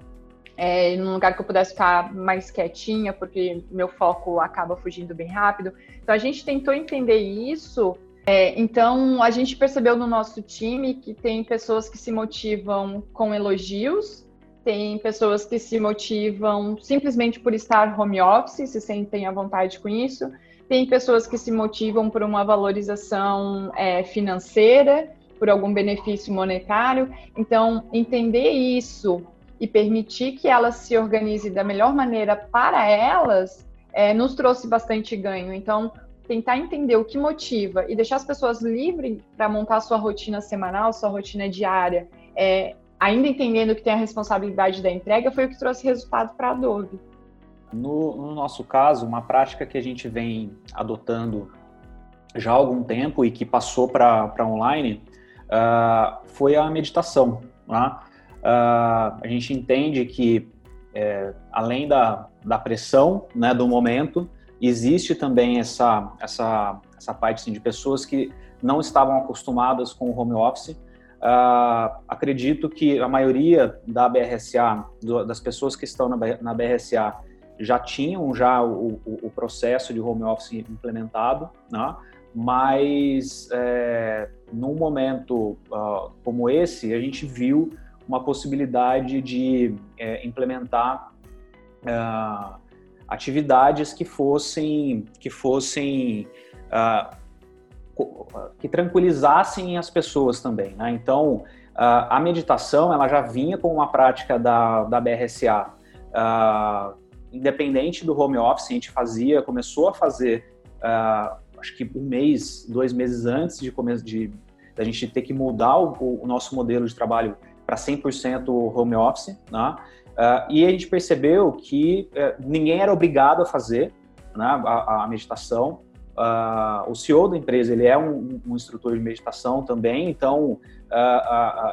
é, num lugar que eu pudesse ficar mais quietinha, porque meu foco acaba fugindo bem rápido. Então a gente tentou entender isso. É, então a gente percebeu no nosso time que tem pessoas que se motivam com elogios, tem pessoas que se motivam simplesmente por estar home office, se sentem à vontade com isso. Tem pessoas que se motivam por uma valorização é, financeira, por algum benefício monetário. Então, entender isso e permitir que elas se organize da melhor maneira para elas, é, nos trouxe bastante ganho. Então, tentar entender o que motiva e deixar as pessoas livres para montar sua rotina semanal, sua rotina diária, é, ainda entendendo que tem a responsabilidade da entrega, foi o que trouxe resultado para a Adobe. No, no, nosso caso, uma prática que a gente vem adotando já há algum tempo e que passou para online uh, foi a meditação. Né? Uh, a gente entende que, é, além da, da pressão né, do momento, existe também essa, essa, essa parte assim, de pessoas que não estavam acostumadas com o home office. Uh, acredito que a maioria da BRSA, do, das pessoas que estão na, na BRSA, já tinham já o, o, o, processo de home office implementado, né? mas é, num momento uh, como esse, a gente viu uma possibilidade de é, implementar uh, atividades que fossem que fossem uh, que tranquilizassem as pessoas também. Né? Então, uh, a meditação ela já vinha com uma prática da, da BRSA. independente do home office, a gente fazia, começou a fazer, acho que um mês, dois meses antes de começo de da gente ter que mudar o, o nosso modelo de trabalho para 100% home office, né? Uh, e a gente percebeu que uh, ninguém era obrigado a fazer né, a, a, meditação. Uh, o CEO da empresa ele é um, um, instrutor de meditação também, então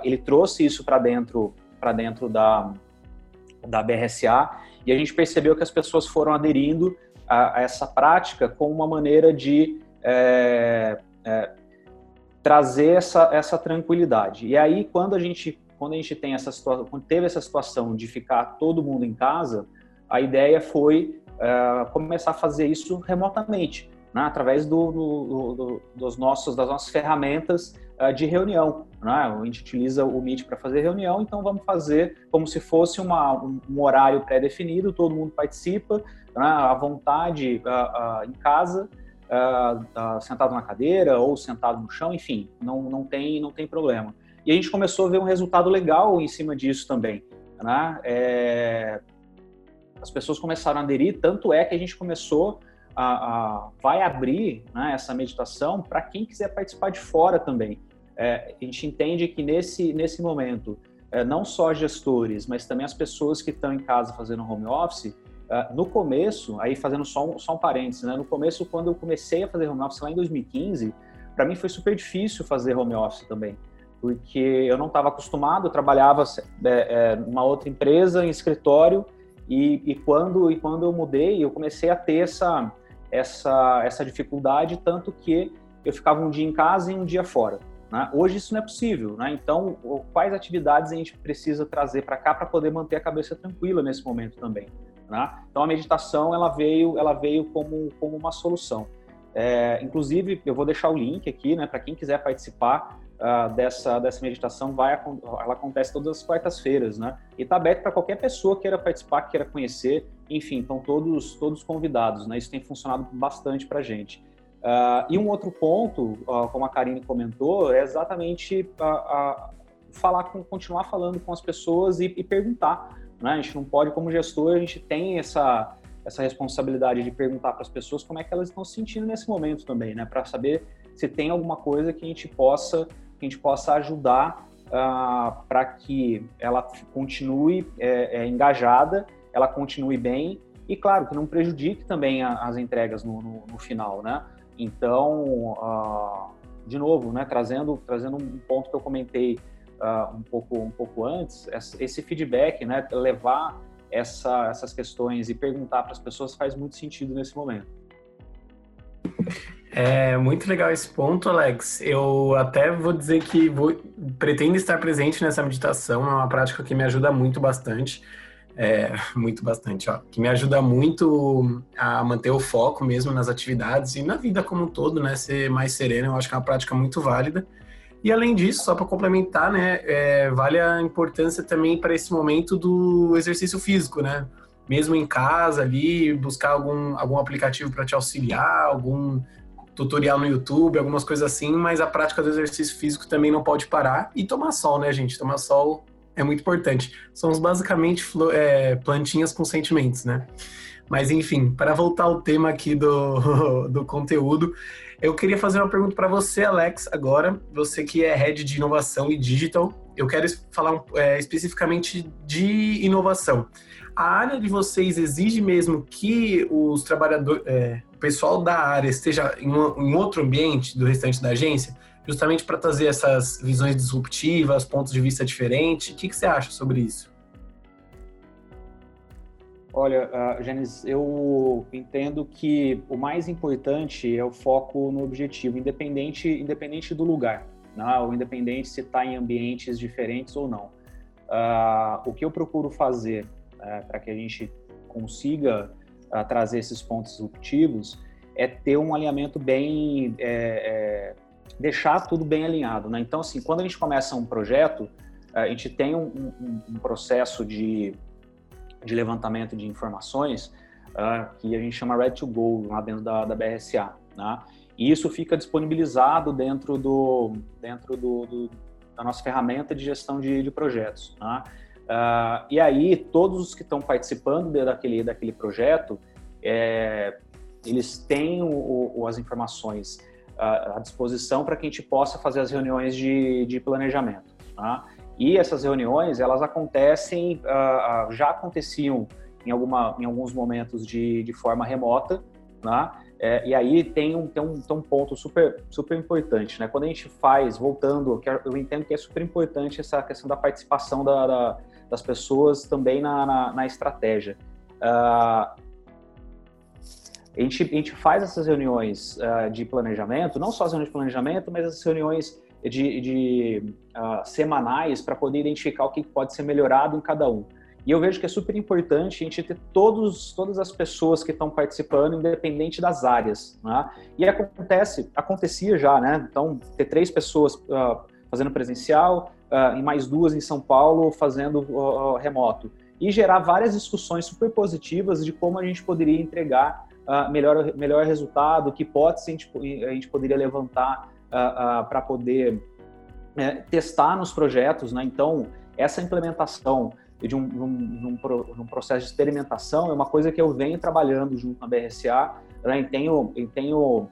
ele trouxe isso para dentro para dentro da da BRSA e a gente percebeu que as pessoas foram aderindo a, a essa prática como uma maneira de é, é, trazer essa, essa tranquilidade. E aí, quando a gente quando a gente tem essa situação, quando teve essa situação de ficar todo mundo em casa, a ideia foi uh, começar a fazer isso remotamente, né, através do, do, do, dos nossos, das nossas ferramentas uh, de reunião. Né? A gente utiliza o Meet para fazer reunião, então vamos fazer como se fosse uma, um, horário pré-definido, todo mundo participa, né, à vontade, uh, em casa, sentado na cadeira ou sentado no chão, enfim, não, não, tem, não tem problema. E a gente começou a ver um resultado legal em cima disso também. Né? É... As pessoas começaram a aderir, tanto é que a gente começou a, a vai abrir né, essa meditação para quem quiser participar de fora também. É, a gente entende que nesse, nesse momento, é, não só gestores, mas também as pessoas que estão em casa fazendo home office, é, no começo, aí fazendo só um, só um parênteses, né, no começo, quando eu comecei a fazer home office lá em 2015, para mim foi super difícil fazer home office também porque eu não estava acostumado, eu trabalhava é, é, numa outra empresa, em escritório, e, e, quando, e quando eu mudei, eu comecei a ter essa, essa, essa dificuldade, tanto que eu ficava um dia em casa e um dia fora. Né? Hoje isso não é possível, né? então quais atividades a gente precisa trazer para cá para poder manter a cabeça tranquila nesse momento também? Né? Então a meditação ela veio, ela veio como, como uma solução. É, inclusive, eu vou deixar o link aqui, né, para quem quiser participar uh, dessa, dessa meditação vai, ela acontece todas as quartas-feiras, né? E está aberto para qualquer pessoa que queira participar, que queira conhecer, enfim, estão todos, todos convidados, né? Isso tem funcionado bastante para a gente. Uh, e um outro ponto, uh, como a Karine comentou, é exatamente falar com, continuar falando com as pessoas e, e perguntar. Né? A gente não pode, como gestor, a gente tem essa, essa responsabilidade de perguntar para as pessoas como é que elas estão se sentindo nesse momento também, né? Para saber se tem alguma coisa que a gente possa que a gente possa ajudar uh, para que ela continue é, é, engajada, ela continue bem e, claro, que não prejudique também a, as entregas no, no, no, final, né? Então, uh, de novo, né, trazendo, trazendo um ponto que eu comentei uh, um, pouco, um pouco antes, esse feedback, né, levar essa, essas questões e perguntar para as pessoas faz muito sentido nesse momento. É muito legal esse ponto, Alex. Eu até vou dizer que vou, pretendo estar presente nessa meditação, é uma prática que me ajuda muito bastante. É, muito bastante, ó. Que me ajuda muito a manter o foco mesmo nas atividades e na vida como um todo, né? Ser mais sereno, eu acho que é uma prática muito válida. E além disso, só para complementar, né? É, vale a importância também para esse momento do exercício físico, né? Mesmo em casa ali, buscar algum, algum aplicativo para te auxiliar, algum tutorial no YouTube, algumas coisas assim, mas a prática do exercício físico também não pode parar. E tomar sol, né, gente? Tomar sol é muito importante. Somos basicamente é, plantinhas com sentimentos, né? Mas enfim, para voltar ao tema aqui do, do conteúdo, eu queria fazer uma pergunta para você, Alex, agora. Você que é head de inovação e digital, eu quero falar é, especificamente de inovação. A área de vocês exige mesmo que os trabalhadores, é, pessoal da área esteja em, um, em outro ambiente do restante da agência? justamente para trazer essas visões disruptivas, pontos de vista diferentes. O que, que você acha sobre isso? Olha, uh, eu entendo que o mais importante é o foco no objetivo, independente, independente do lugar, né? ou independente se está em ambientes diferentes ou não. Uh, o que eu procuro fazer uh, para que a gente consiga uh, trazer esses pontos disruptivos é ter um alinhamento bem é, é, deixar tudo bem alinhado. Né? Então, assim, quando a gente começa um projeto, a gente tem um, um, um processo de, de levantamento de informações uh, que a gente chama Red to Go lá dentro da, da BRSA. Né? E isso fica disponibilizado dentro, do, dentro do, do da nossa ferramenta de gestão de, de projetos. Né? Uh, e aí, todos os que estão participando daquele, daquele projeto, é, eles têm o, o, as informações à disposição para que a gente possa fazer as reuniões de, de planejamento. Tá? E essas reuniões, elas acontecem, uh, já aconteciam em, alguma, em alguns momentos de, de forma remota, tá? É, e aí tem um, tem, um, tem um ponto super, super importante, né? Quando a gente faz, voltando, eu entendo que é super importante essa questão da participação da, da, das pessoas também na, na, na estratégia. Uh, a gente, a gente faz essas reuniões uh, de planejamento, não só as reuniões de planejamento, mas as reuniões de, de uh, semanais para poder identificar o que pode ser melhorado em cada um. E eu vejo que é super importante a gente ter todos, todas as pessoas que estão participando, independente das áreas. Né? E acontece, acontecia já, né? Então, ter três pessoas uh, fazendo presencial uh, e mais duas em São Paulo fazendo uh, remoto. E gerar várias discussões super positivas de como a gente poderia entregar uh, melhor, melhor resultado, que hipótese a gente, a gente poderia levantar uh, uh, para poder né, testar nos projetos. Né? Então, essa implementação de um, um, de um, processo de experimentação é uma coisa que eu venho trabalhando junto na BRSA né? e tenho, e tenho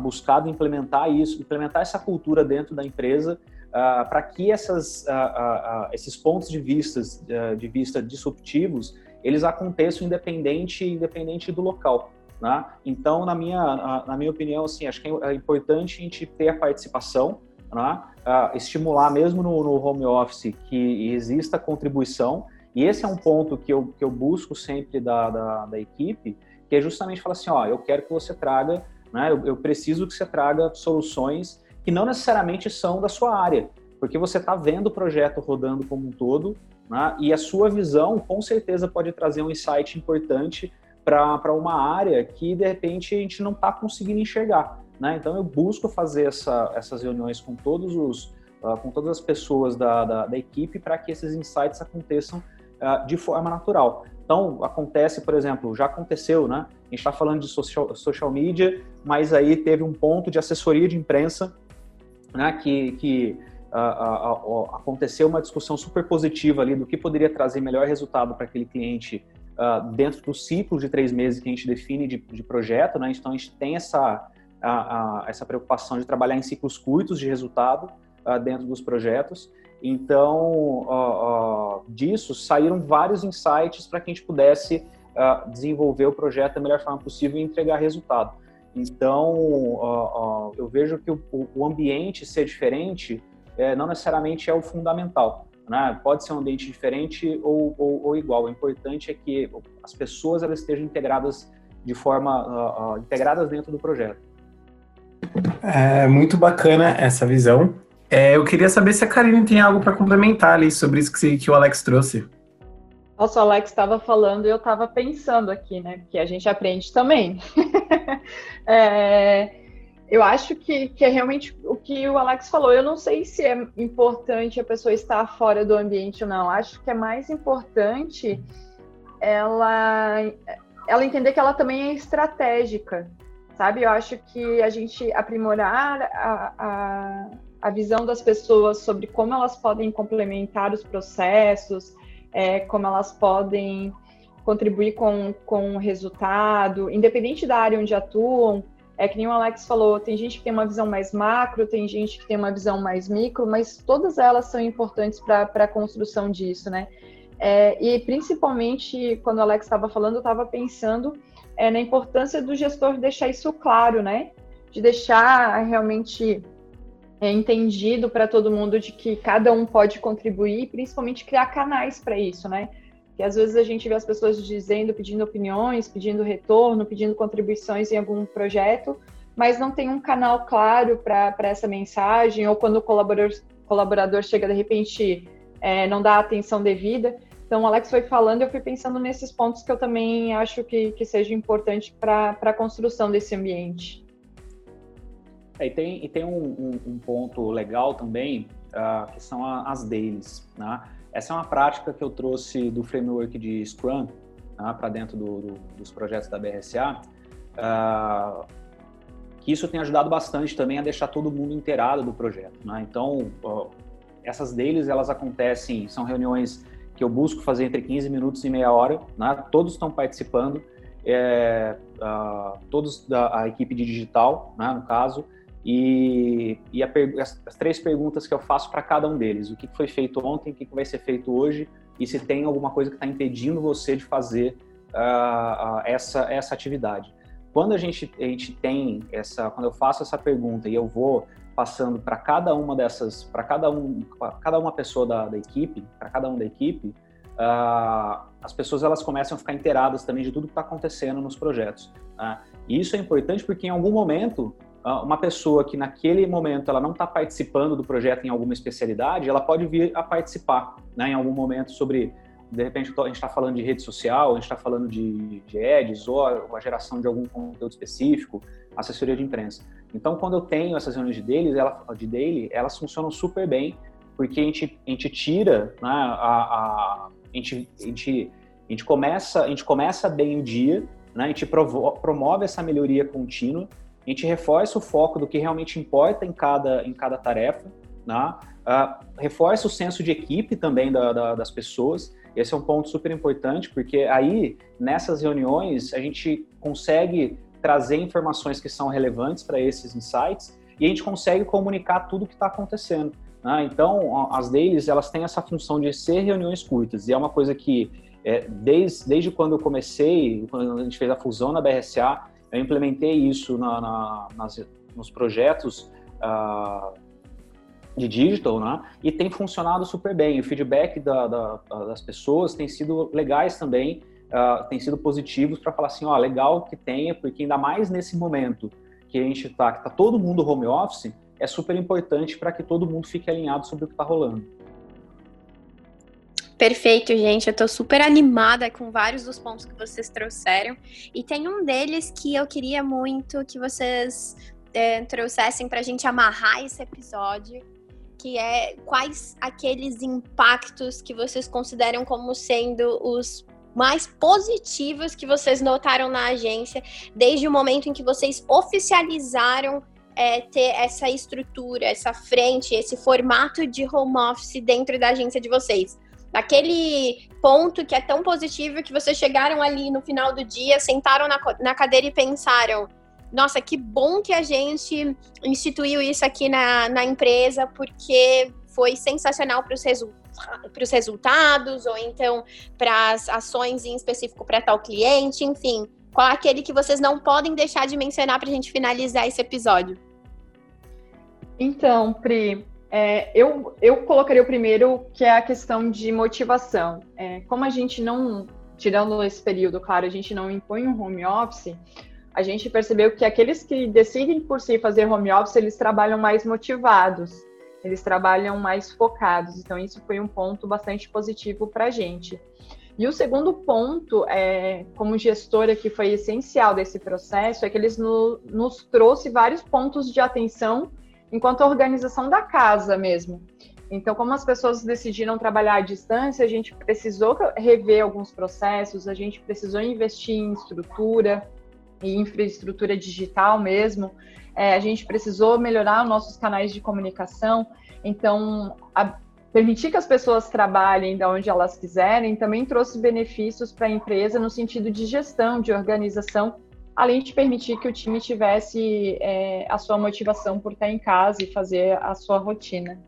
buscado implementar isso, implementar essa cultura dentro da empresa Uh, para que essas, uh, esses pontos de, vistas, de vista disruptivos eles aconteçam independente, independente do local. Né? Então, na minha, na minha opinião, assim, acho que é importante a gente ter a participação, né? uh, estimular mesmo no, no, home office que exista contribuição, e esse é um ponto que eu, que eu busco sempre da, da, da equipe, que é justamente falar assim, ó, eu quero que você traga, né, eu, eu preciso que você traga soluções que não necessariamente são da sua área, porque você está vendo o projeto rodando como um todo, né? E a sua visão, com certeza, pode trazer um insight importante para uma área que, de repente, a gente não está conseguindo enxergar. Né? Então, eu busco fazer essa, essas reuniões com todos os uh, com todas as pessoas da, da, da equipe para que esses insights aconteçam uh, de forma natural. Então, acontece, por exemplo, já aconteceu, né? A gente está falando de social, social media, mas aí teve um ponto de assessoria de imprensa, né? Que, que aconteceu uma discussão super positiva ali do que poderia trazer melhor resultado para aquele cliente uh, dentro do ciclo de três meses que a gente define de, de projeto, né? Então a gente tem essa a, a, essa preocupação de trabalhar em ciclos curtos de resultado uh, dentro dos projetos. Então uh, disso saíram vários insights para que a gente pudesse uh, desenvolver o projeto da melhor forma possível e entregar resultado. Então, uh, uh, eu vejo que o, o, ambiente ser diferente é, não necessariamente é o fundamental. Né? Pode ser um ambiente diferente ou, ou, ou, igual. O importante é que as pessoas elas estejam integradas de forma integradas dentro do projeto. É muito bacana essa visão. É, eu queria saber se a Karine tem algo para complementar ali sobre isso que, que o Alex trouxe. Nossa, o Alex estava falando e eu estava pensando aqui, né? Que a gente aprende também. é, eu acho que, que é realmente o que o Alex falou. Eu não sei se é importante a pessoa estar fora do ambiente ou não. Acho que é mais importante ela, ela entender que ela também é estratégica, sabe? Eu acho que a gente aprimorar a, a, a visão das pessoas sobre como elas podem complementar os processos, é, como elas podem contribuir com, com o resultado, independente da área onde atuam. É que nem o Alex falou, tem gente que tem uma visão mais macro, tem gente que tem uma visão mais micro, mas todas elas são importantes para a construção disso, né? É, e principalmente quando o Alex estava falando, eu estava pensando é, na importância do gestor deixar isso claro, né? De deixar realmente é, entendido para todo mundo de que cada um pode contribuir, e principalmente criar canais para isso, né? Que às vezes a gente vê as pessoas dizendo, pedindo opiniões, pedindo retorno, pedindo contribuições em algum projeto, mas não tem um canal claro para essa mensagem, ou quando o colaborador, colaborador chega de repente é, não dá a atenção devida. Então, o Alex foi falando, eu fui pensando nesses pontos que eu também acho que, que seja importante para a construção desse ambiente. É, e tem, e tem um, um, um ponto legal também, uh, que são a, as dailies. Né? Essa é uma prática que eu trouxe do framework de Scrum né, para dentro do, do, dos projetos da BRSA, uh, ah, que isso tem ajudado bastante também a deixar todo mundo inteirado do projeto. Né? Então, uh, essas dailies, elas acontecem, são reuniões que eu busco fazer entre 15 minutos e meia hora, né? todos estão participando, é, uh, todos da equipe de digital, né, no caso, e, e as, as, três perguntas que eu faço para cada um deles: o que foi feito ontem, o que vai ser feito hoje, e se tem alguma coisa que está impedindo você de fazer uh, essa, essa atividade. Quando a gente, a gente tem essa, quando eu faço essa pergunta e eu vou passando para cada uma dessas, para cada um, cada uma pessoa da, da equipe, para cada um da equipe, uh, as pessoas elas começam a ficar inteiradas também de tudo que está acontecendo nos projetos. Né? E isso é importante porque em algum momento uma pessoa que naquele momento ela não está participando do projeto em alguma especialidade, ela pode vir a participar, né, em algum momento sobre, de repente a gente está falando de rede social, a gente está falando de, de ads ou a, a, geração de algum conteúdo específico, assessoria de imprensa. Então, quando eu tenho essas reuniões de daily, ela, de daily elas funcionam super bem, porque a gente, a gente tira, né, a, a, a, gente, a, gente, a, gente começa, a gente começa bem o dia, né, a gente provo, promove essa melhoria contínua, a gente reforça o foco do que realmente importa em cada, em cada tarefa, né? Uh, reforça o senso de equipe também da, da, das pessoas. Esse é um ponto super importante, porque aí, nessas reuniões, a gente consegue trazer informações que são relevantes para esses insights e a gente consegue comunicar tudo o que está acontecendo. Né? Então, as dailies, elas têm essa função de ser reuniões curtas, e é uma coisa que, é, desde, desde quando eu comecei, quando a gente fez a fusão na BRSA, eu implementei isso na, na, nas, nos projetos uh, de digital, né? E tem funcionado super bem. O feedback da, da, das pessoas tem sido legais também, uh, tem sido positivos para falar assim, ó, legal que tenha, porque ainda mais nesse momento que a gente está, que está todo mundo home office, é super importante para que todo mundo fique alinhado sobre o que está rolando. Perfeito, gente. Eu tô super animada com vários dos pontos que vocês trouxeram. E tem um deles que eu queria muito que vocês é, trouxessem pra gente amarrar esse episódio, que é quais aqueles impactos que vocês consideram como sendo os mais positivos que vocês notaram na agência desde o momento em que vocês oficializaram é, ter essa estrutura, essa frente, esse formato de home office dentro da agência de vocês daquele ponto que é tão positivo que vocês chegaram ali no final do dia, sentaram na, na cadeira e pensaram: nossa, que bom que a gente instituiu isso aqui na, na empresa, porque foi sensacional para os resu resultados, ou então para as ações em específico para tal cliente, enfim. Qual é aquele que vocês não podem deixar de mencionar para a gente finalizar esse episódio? Então, Pri, é, eu, eu colocaria o primeiro, que é a questão de motivação. É, como a gente não, tirando esse período, claro, a gente não impõe um home office, a gente percebeu que aqueles que decidem por si fazer home office, eles trabalham mais motivados, eles trabalham mais focados. Então, isso foi um ponto bastante positivo para a gente. E o segundo ponto, é, como gestora, que foi essencial desse processo, é que eles no, nos trouxe vários pontos de atenção enquanto organização da casa mesmo. Então, como as pessoas decidiram trabalhar à distância, a gente precisou rever alguns processos, a gente precisou investir em estrutura e infraestrutura digital mesmo. É, a gente precisou melhorar os nossos canais de comunicação. Então, a, permitir que as pessoas trabalhem da onde elas quiserem também trouxe benefícios para a empresa no sentido de gestão, de organização além de permitir que o time tivesse é, a sua motivação por estar em casa e fazer a sua rotina.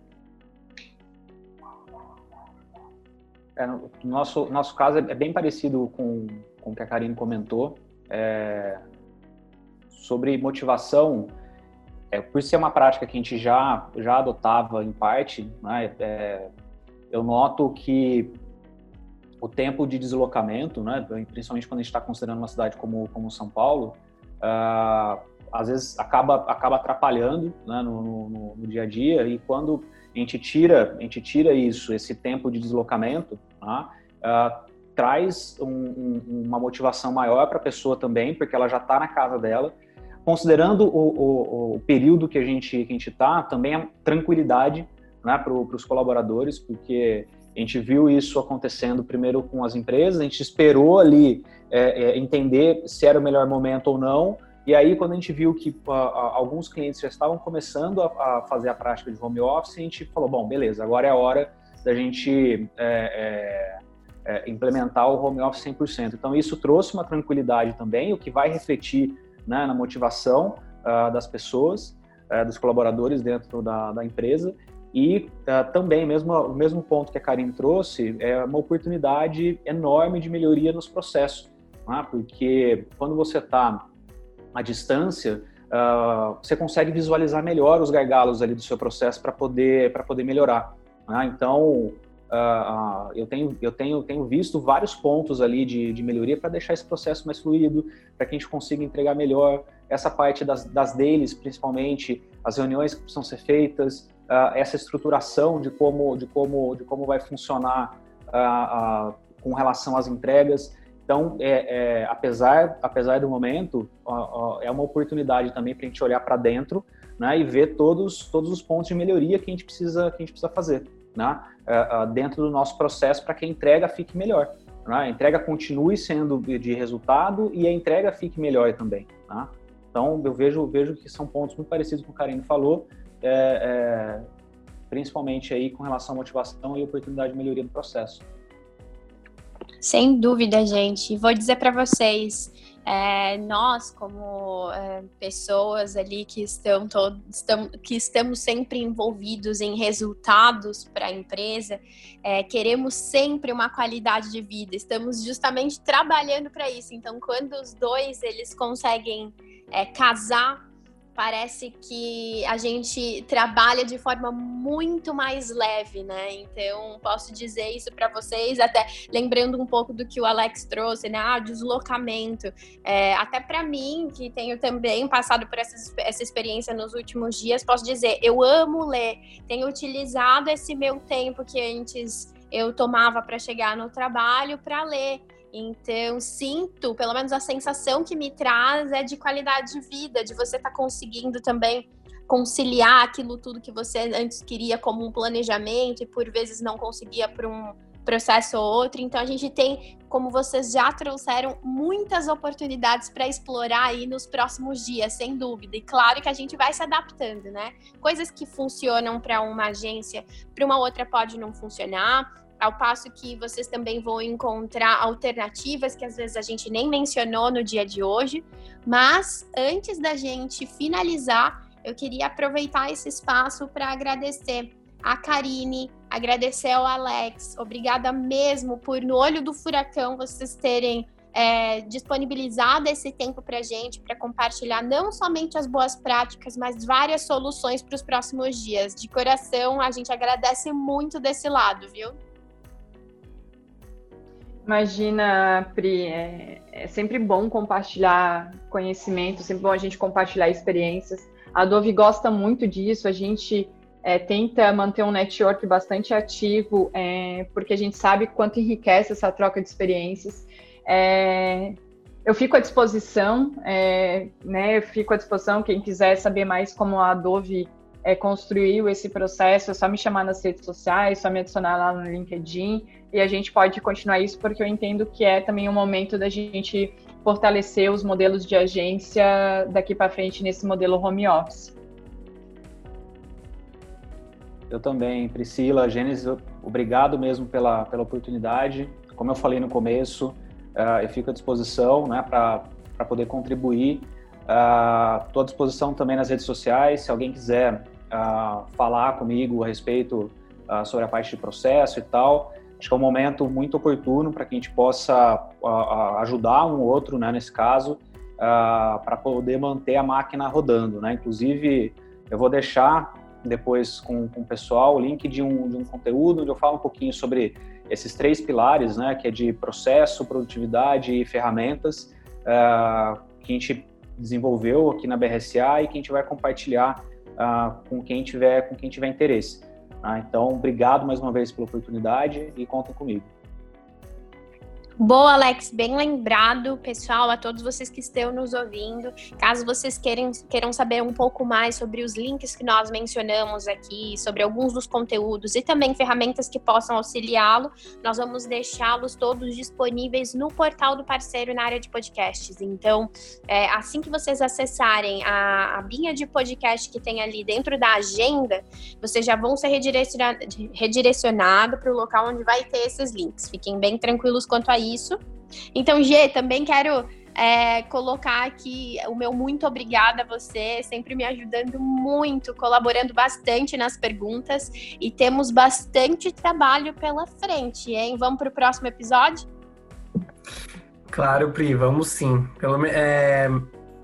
É, no nosso, nosso caso é bem parecido com, com o que a Karine comentou. É, sobre motivação, é, por ser uma prática que a gente já, já adotava em parte, né, é, eu noto que o tempo de deslocamento, né, principalmente quando a gente está considerando uma cidade como, como São Paulo, uh, às vezes acaba, acaba atrapalhando né, no, no, no, dia a dia. E quando a gente tira, a gente tira isso, esse tempo de deslocamento, tá, uh, traz um, um, uma motivação maior para a pessoa também, porque ela já está na casa dela, considerando o, o, o, período que a gente que a gente está, também a tranquilidade né, para os colaboradores, porque a gente viu isso acontecendo primeiro com as empresas, a gente esperou ali é, é, entender se era o melhor momento ou não, e aí quando a gente viu que a, a, alguns clientes já estavam começando a, a, fazer a prática de home office, a gente falou, bom, beleza, agora é a hora da gente é, é, é implementar o home office 100%. Então isso trouxe uma tranquilidade também, o que vai refletir né, na motivação uh, das pessoas, uh, dos colaboradores dentro da, da empresa, e uh, também, mesmo, o mesmo ponto que a Karine trouxe, é uma oportunidade enorme de melhoria nos processos, né? porque quando você está à distância, uh, você consegue visualizar melhor os gargalos ali do seu processo para poder, poder melhorar. Né? Então, uh, eu, tenho, eu tenho, tenho visto vários pontos ali de, de melhoria para deixar esse processo mais fluido, para que a gente consiga entregar melhor essa parte das, das deles, principalmente, as reuniões que precisam ser feitas, uh, essa estruturação de como, de como, de como vai funcionar uh, uh, com relação às entregas. Então, é, é, apesar, apesar do momento, é uma oportunidade também para a gente olhar para dentro né, e ver todos, todos os pontos de melhoria que a gente precisa, que a gente precisa fazer né, dentro do nosso processo para que a entrega fique melhor. Né, a entrega continue sendo de resultado e a entrega fique melhor também. Né? Então, eu vejo, vejo que são pontos muito parecidos com o Karine falou, é, é, principalmente aí com relação à motivação e oportunidade de melhoria do processo. Sem dúvida, gente. Vou dizer para vocês, é, nós como é, pessoas ali que estão, todo, estão, que estamos sempre envolvidos em resultados para a empresa, é, queremos sempre uma qualidade de vida. Estamos justamente trabalhando para isso. Então, quando os dois eles conseguem é, casar parece que a gente trabalha de forma muito mais leve, né? Então, posso dizer isso para vocês, até lembrando um pouco do que o Alex trouxe, né? Ah, deslocamento. É, até para mim, que tenho também passado por essa, essa experiência nos últimos dias, posso dizer, eu amo ler, tenho utilizado esse meu tempo que antes eu tomava para chegar no trabalho para ler. Então, sinto, pelo menos a sensação que me traz é de qualidade de vida, de você estar tá conseguindo também conciliar aquilo tudo que você antes queria como um planejamento e por vezes não conseguia por um processo ou outro. Então, a gente tem, como vocês já trouxeram, muitas oportunidades para explorar aí nos próximos dias, sem dúvida. E claro que a gente vai se adaptando, né? Coisas que funcionam para uma agência, para uma outra pode não funcionar ao passo que vocês também vão encontrar alternativas que às vezes a gente nem mencionou no dia de hoje. Mas antes da gente finalizar, eu queria aproveitar esse espaço para agradecer a Karine, agradecer ao Alex. Obrigada mesmo por, no olho do furacão, vocês terem é, disponibilizado esse tempo para a gente, para compartilhar não somente as boas práticas, mas várias soluções para os próximos dias. De coração, a gente agradece muito desse lado, viu? Imagina, Pri, é, é sempre bom compartilhar conhecimento, sempre bom a gente compartilhar experiências. A Dove gosta muito disso, a gente é, tenta manter um network bastante ativo, é, porque a gente sabe quanto enriquece essa troca de experiências. É, eu fico à disposição, é, né? Eu fico à disposição. Quem quiser saber mais como a Adobe é, construiu esse processo, é só me chamar nas redes sociais, só me adicionar lá no LinkedIn e a gente pode continuar isso porque eu entendo que é também um momento da gente fortalecer os modelos de agência daqui para frente nesse modelo home office. Eu também, Priscila, Gênesis, obrigado mesmo pela, pela oportunidade. Como eu falei no começo, Uh, eu fico à disposição né, para poder contribuir. Estou uh, à disposição também nas redes sociais. Se alguém quiser uh, falar comigo a respeito sobre a parte de processo e tal, acho que é um momento muito oportuno para que a gente possa ajudar um outro, né, nesse caso, para poder manter a máquina rodando. Né? Inclusive, eu vou deixar depois com, com o pessoal o link de um, de um conteúdo onde eu falo um pouquinho sobre esses três pilares, né, que é de processo, produtividade e ferramentas, uh, que a gente desenvolveu aqui na BRSA e que a gente vai compartilhar uh, com quem tiver com quem tiver interesse. Uh, então, obrigado mais uma vez pela oportunidade e contem comigo. Boa, Alex, bem lembrado, pessoal, a todos vocês que estão nos ouvindo. Caso vocês queiram, queiram saber um pouco mais sobre os links que nós mencionamos aqui, sobre alguns dos conteúdos e também ferramentas que possam auxiliá-lo, nós vamos deixá-los todos disponíveis no portal do parceiro na área de podcasts. Então, é, assim que vocês acessarem a, a binha de podcast que tem ali dentro da agenda, vocês já vão ser redirecionados redirecionado para o local onde vai ter esses links. Fiquem bem tranquilos quanto a isso isso. Então, Gê, também quero é, colocar aqui o meu muito obrigada a você, sempre me ajudando muito, colaborando bastante nas perguntas e temos bastante trabalho pela frente, hein? Vamos para o próximo episódio? Claro, Pri, vamos sim. Pelo, é,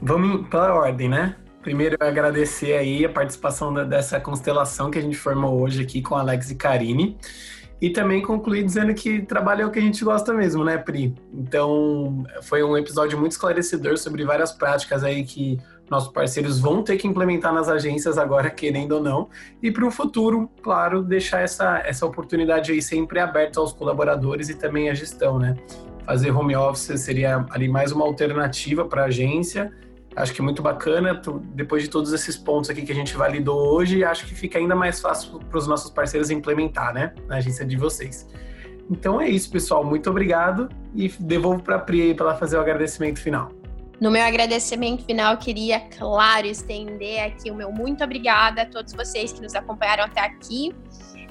vamos pela ordem, né? Primeiro, agradecer aí a participação da, dessa constelação que a gente formou hoje aqui com Alex e Karine. E também concluir dizendo que trabalho é o que a gente gosta mesmo, né, Pri? Então, foi um episódio muito esclarecedor sobre várias práticas aí que nossos parceiros vão ter que implementar nas agências agora, querendo ou não. E para o futuro, claro, deixar essa, essa oportunidade aí sempre aberta aos colaboradores e também à gestão, né? Fazer home office seria ali mais uma alternativa para a agência Acho que é muito bacana, depois de todos esses pontos aqui que a gente validou hoje, acho que fica ainda mais fácil para os nossos parceiros implementar, né, na agência de vocês. Então é isso, pessoal. Muito obrigado e devolvo para a Pri para ela fazer o agradecimento final. No meu agradecimento final, queria, claro, estender aqui o meu muito obrigada a todos vocês que nos acompanharam até aqui.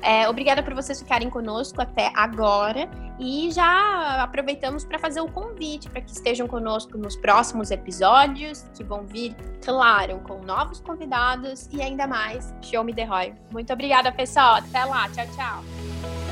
É, obrigada por vocês ficarem conosco até agora e já aproveitamos para fazer o convite para que estejam conosco nos próximos episódios, que vão vir, claro, com novos convidados e ainda mais Show Me The Roy. Muito obrigada, pessoal. Até lá. Tchau, tchau.